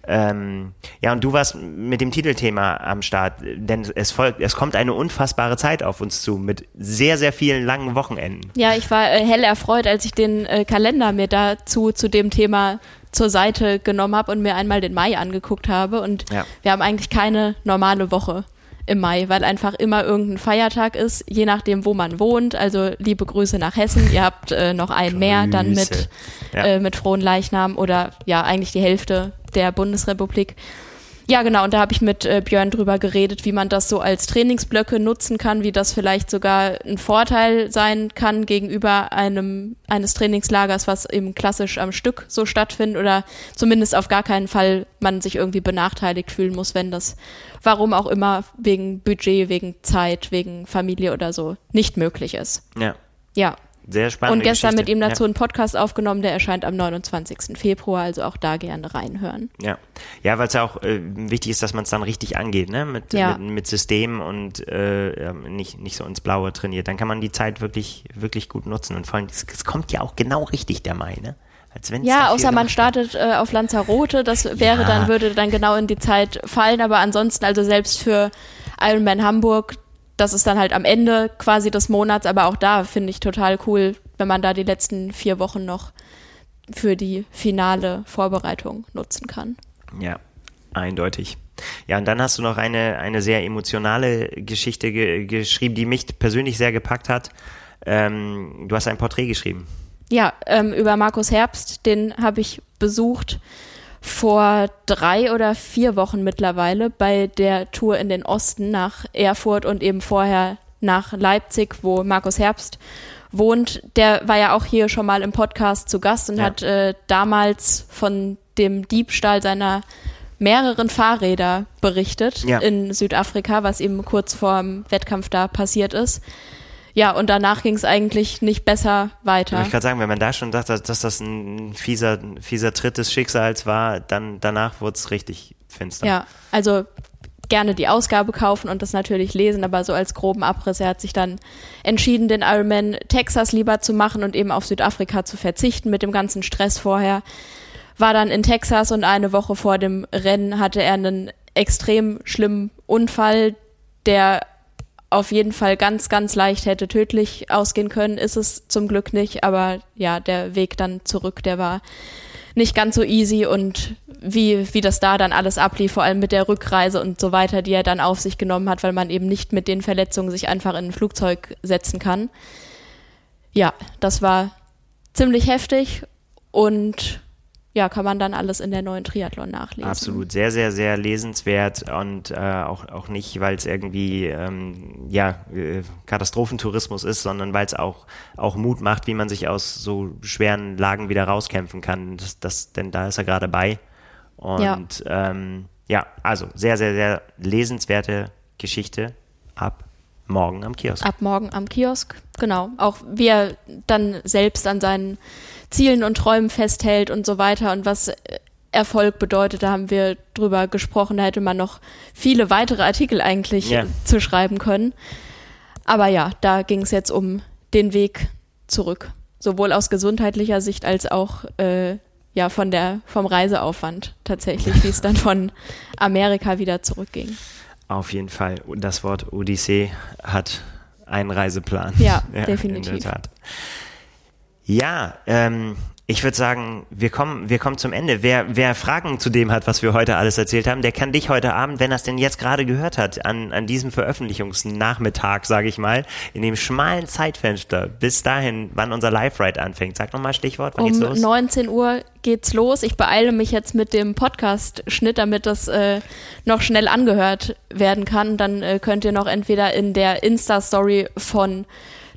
Ähm, ja, und du warst mit dem Titelthema am Start, denn es folgt, es kommt eine unfassbare Zeit auf uns zu mit sehr, sehr vielen langen Wochenenden. Ja, ich war äh, hell erfreut, als ich den äh, Kalender mir dazu zu dem Thema zur Seite genommen habe und mir einmal den Mai angeguckt habe. Und Ja. wir haben eigentlich keine normale Woche im Mai, weil einfach immer irgendein Feiertag ist, je nachdem, wo man wohnt. Also liebe Grüße nach Hessen. Ihr habt äh, noch einen mehr, dann mit, Grüße. Ja. äh, mit frohen Leichnam oder ja, eigentlich die Hälfte der Bundesrepublik. Ja, genau, und da habe ich mit äh, Björn drüber geredet, wie man das so als Trainingsblöcke nutzen kann, wie das vielleicht sogar ein Vorteil sein kann gegenüber einem eines Trainingslagers, was eben klassisch am Stück so stattfindet oder zumindest auf gar keinen Fall man sich irgendwie benachteiligt fühlen muss, wenn das warum auch immer wegen Budget, wegen Zeit, wegen Familie oder so nicht möglich ist. Ja, Ja. Sehr spannend. Und gestern mit ihm dazu einen Podcast aufgenommen, der erscheint am 29. Februar, also auch da gerne reinhören. Ja, ja, weil es ja auch äh, wichtig ist, dass man es dann richtig angeht, ne? Mit, Ja. mit, mit System und äh, nicht, nicht so ins Blaue trainiert. Dann kann man die Zeit wirklich, wirklich gut nutzen. Und vor allem, es, kommt ja auch genau richtig der Mai, ne? Ja, außer man startet äh, auf Lanzarote, das wäre Ja. dann, würde dann genau in die Zeit fallen, aber ansonsten, also selbst für Ironman Hamburg, das ist dann halt am Ende quasi des Monats, aber auch da finde ich total cool, wenn man da die letzten vier Wochen noch für die finale Vorbereitung nutzen kann. Ja, eindeutig. Ja, und dann hast du noch eine, eine sehr emotionale Geschichte ge geschrieben, die mich persönlich sehr gepackt hat. Ähm, du hast ein Porträt geschrieben. Ja, ähm, über Markus Herbst, den habe ich besucht vor drei oder vier Wochen mittlerweile bei der Tour in den Osten nach Erfurt und eben vorher nach Leipzig, wo Markus Herbst wohnt. Der war ja auch hier schon mal im Podcast zu Gast und Ja. hat äh, damals von dem Diebstahl seiner mehreren Fahrräder berichtet Ja. in Südafrika, was ihm kurz vor dem Wettkampf da passiert ist. Ja, und danach ging es eigentlich nicht besser weiter. Ich gerade sagen, wenn man da schon dachte, dass das ein fieser, fieser Tritt des Schicksals war, dann danach wurde es richtig finster. Ja, also gerne die Ausgabe kaufen und das natürlich lesen, aber so als groben Abriss. Er hat sich dann entschieden, den Ironman Texas lieber zu machen und eben auf Südafrika zu verzichten mit dem ganzen Stress vorher. War dann in Texas und eine Woche vor dem Rennen hatte er einen extrem schlimmen Unfall, der auf jeden Fall ganz, ganz leicht hätte tödlich ausgehen können. Ist es zum Glück nicht, aber ja, der Weg dann zurück, der war nicht ganz so easy und wie, wie das da dann alles ablief, vor allem mit der Rückreise und so weiter, die er dann auf sich genommen hat, weil man eben nicht mit den Verletzungen sich einfach in ein Flugzeug setzen kann. Ja, das war ziemlich heftig und ja, kann man dann alles in der neuen Triathlon nachlesen. Absolut, sehr, sehr, sehr lesenswert und äh, auch, auch nicht, weil es irgendwie ähm, ja, äh, Katastrophentourismus ist, sondern weil es auch, auch Mut macht, wie man sich aus so schweren Lagen wieder rauskämpfen kann. Das, das, denn da ist er gerade bei. Und ja. Ähm, ja, also sehr, sehr, sehr lesenswerte Geschichte ab morgen am Kiosk. Ab morgen am Kiosk, genau. Auch wie er dann selbst an seinen Zielen und Träumen festhält und so weiter und was Erfolg bedeutet, da haben wir drüber gesprochen, da hätte man noch viele weitere Artikel eigentlich Ja. zu schreiben können. Aber ja, da ging es jetzt um den Weg zurück, sowohl aus gesundheitlicher Sicht als auch äh, ja von der vom Reiseaufwand tatsächlich, wie es dann von Amerika wieder zurückging. Auf jeden Fall. Das Wort Odyssee hat einen Reiseplan. Ja, In definitiv. der Tat. Ja, ähm, ich würde sagen, wir kommen, wir kommen zum Ende. Wer, wer Fragen zu dem hat, was wir heute alles erzählt haben, der kann dich heute Abend, wenn er es denn jetzt gerade gehört hat, an, an diesem Veröffentlichungsnachmittag, sage ich mal, in dem schmalen Zeitfenster, bis dahin, wann unser Live-Ride anfängt. Sag nochmal Stichwort, wann geht's Um los? 19 Uhr geht's los. Ich beeile mich jetzt mit dem Podcast-Schnitt, damit das äh, noch schnell angehört werden kann. Dann äh, könnt ihr noch entweder in der Insta-Story von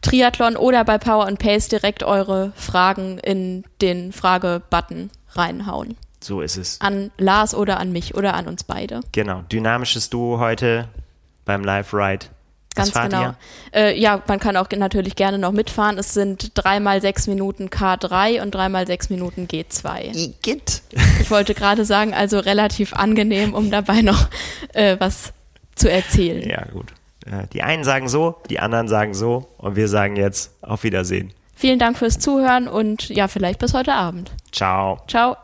Triathlon oder bei Power and Pace direkt eure Fragen in den Frage-Button reinhauen. So ist es. An Lars oder an mich oder an uns beide. Genau. Dynamisches Duo heute beim Live-Ride. Ganz genau. Äh, ja, man kann auch natürlich gerne noch mitfahren. Es sind dreimal sechs Minuten K3 und dreimal sechs Minuten G2. Igitt. Ich wollte gerade sagen, also relativ angenehm, um dabei noch äh, was zu erzählen. Ja, gut. Äh, die einen sagen so, die anderen sagen so und wir sagen jetzt auf Wiedersehen. Vielen Dank fürs Zuhören und ja, vielleicht bis heute Abend. Ciao. Ciao.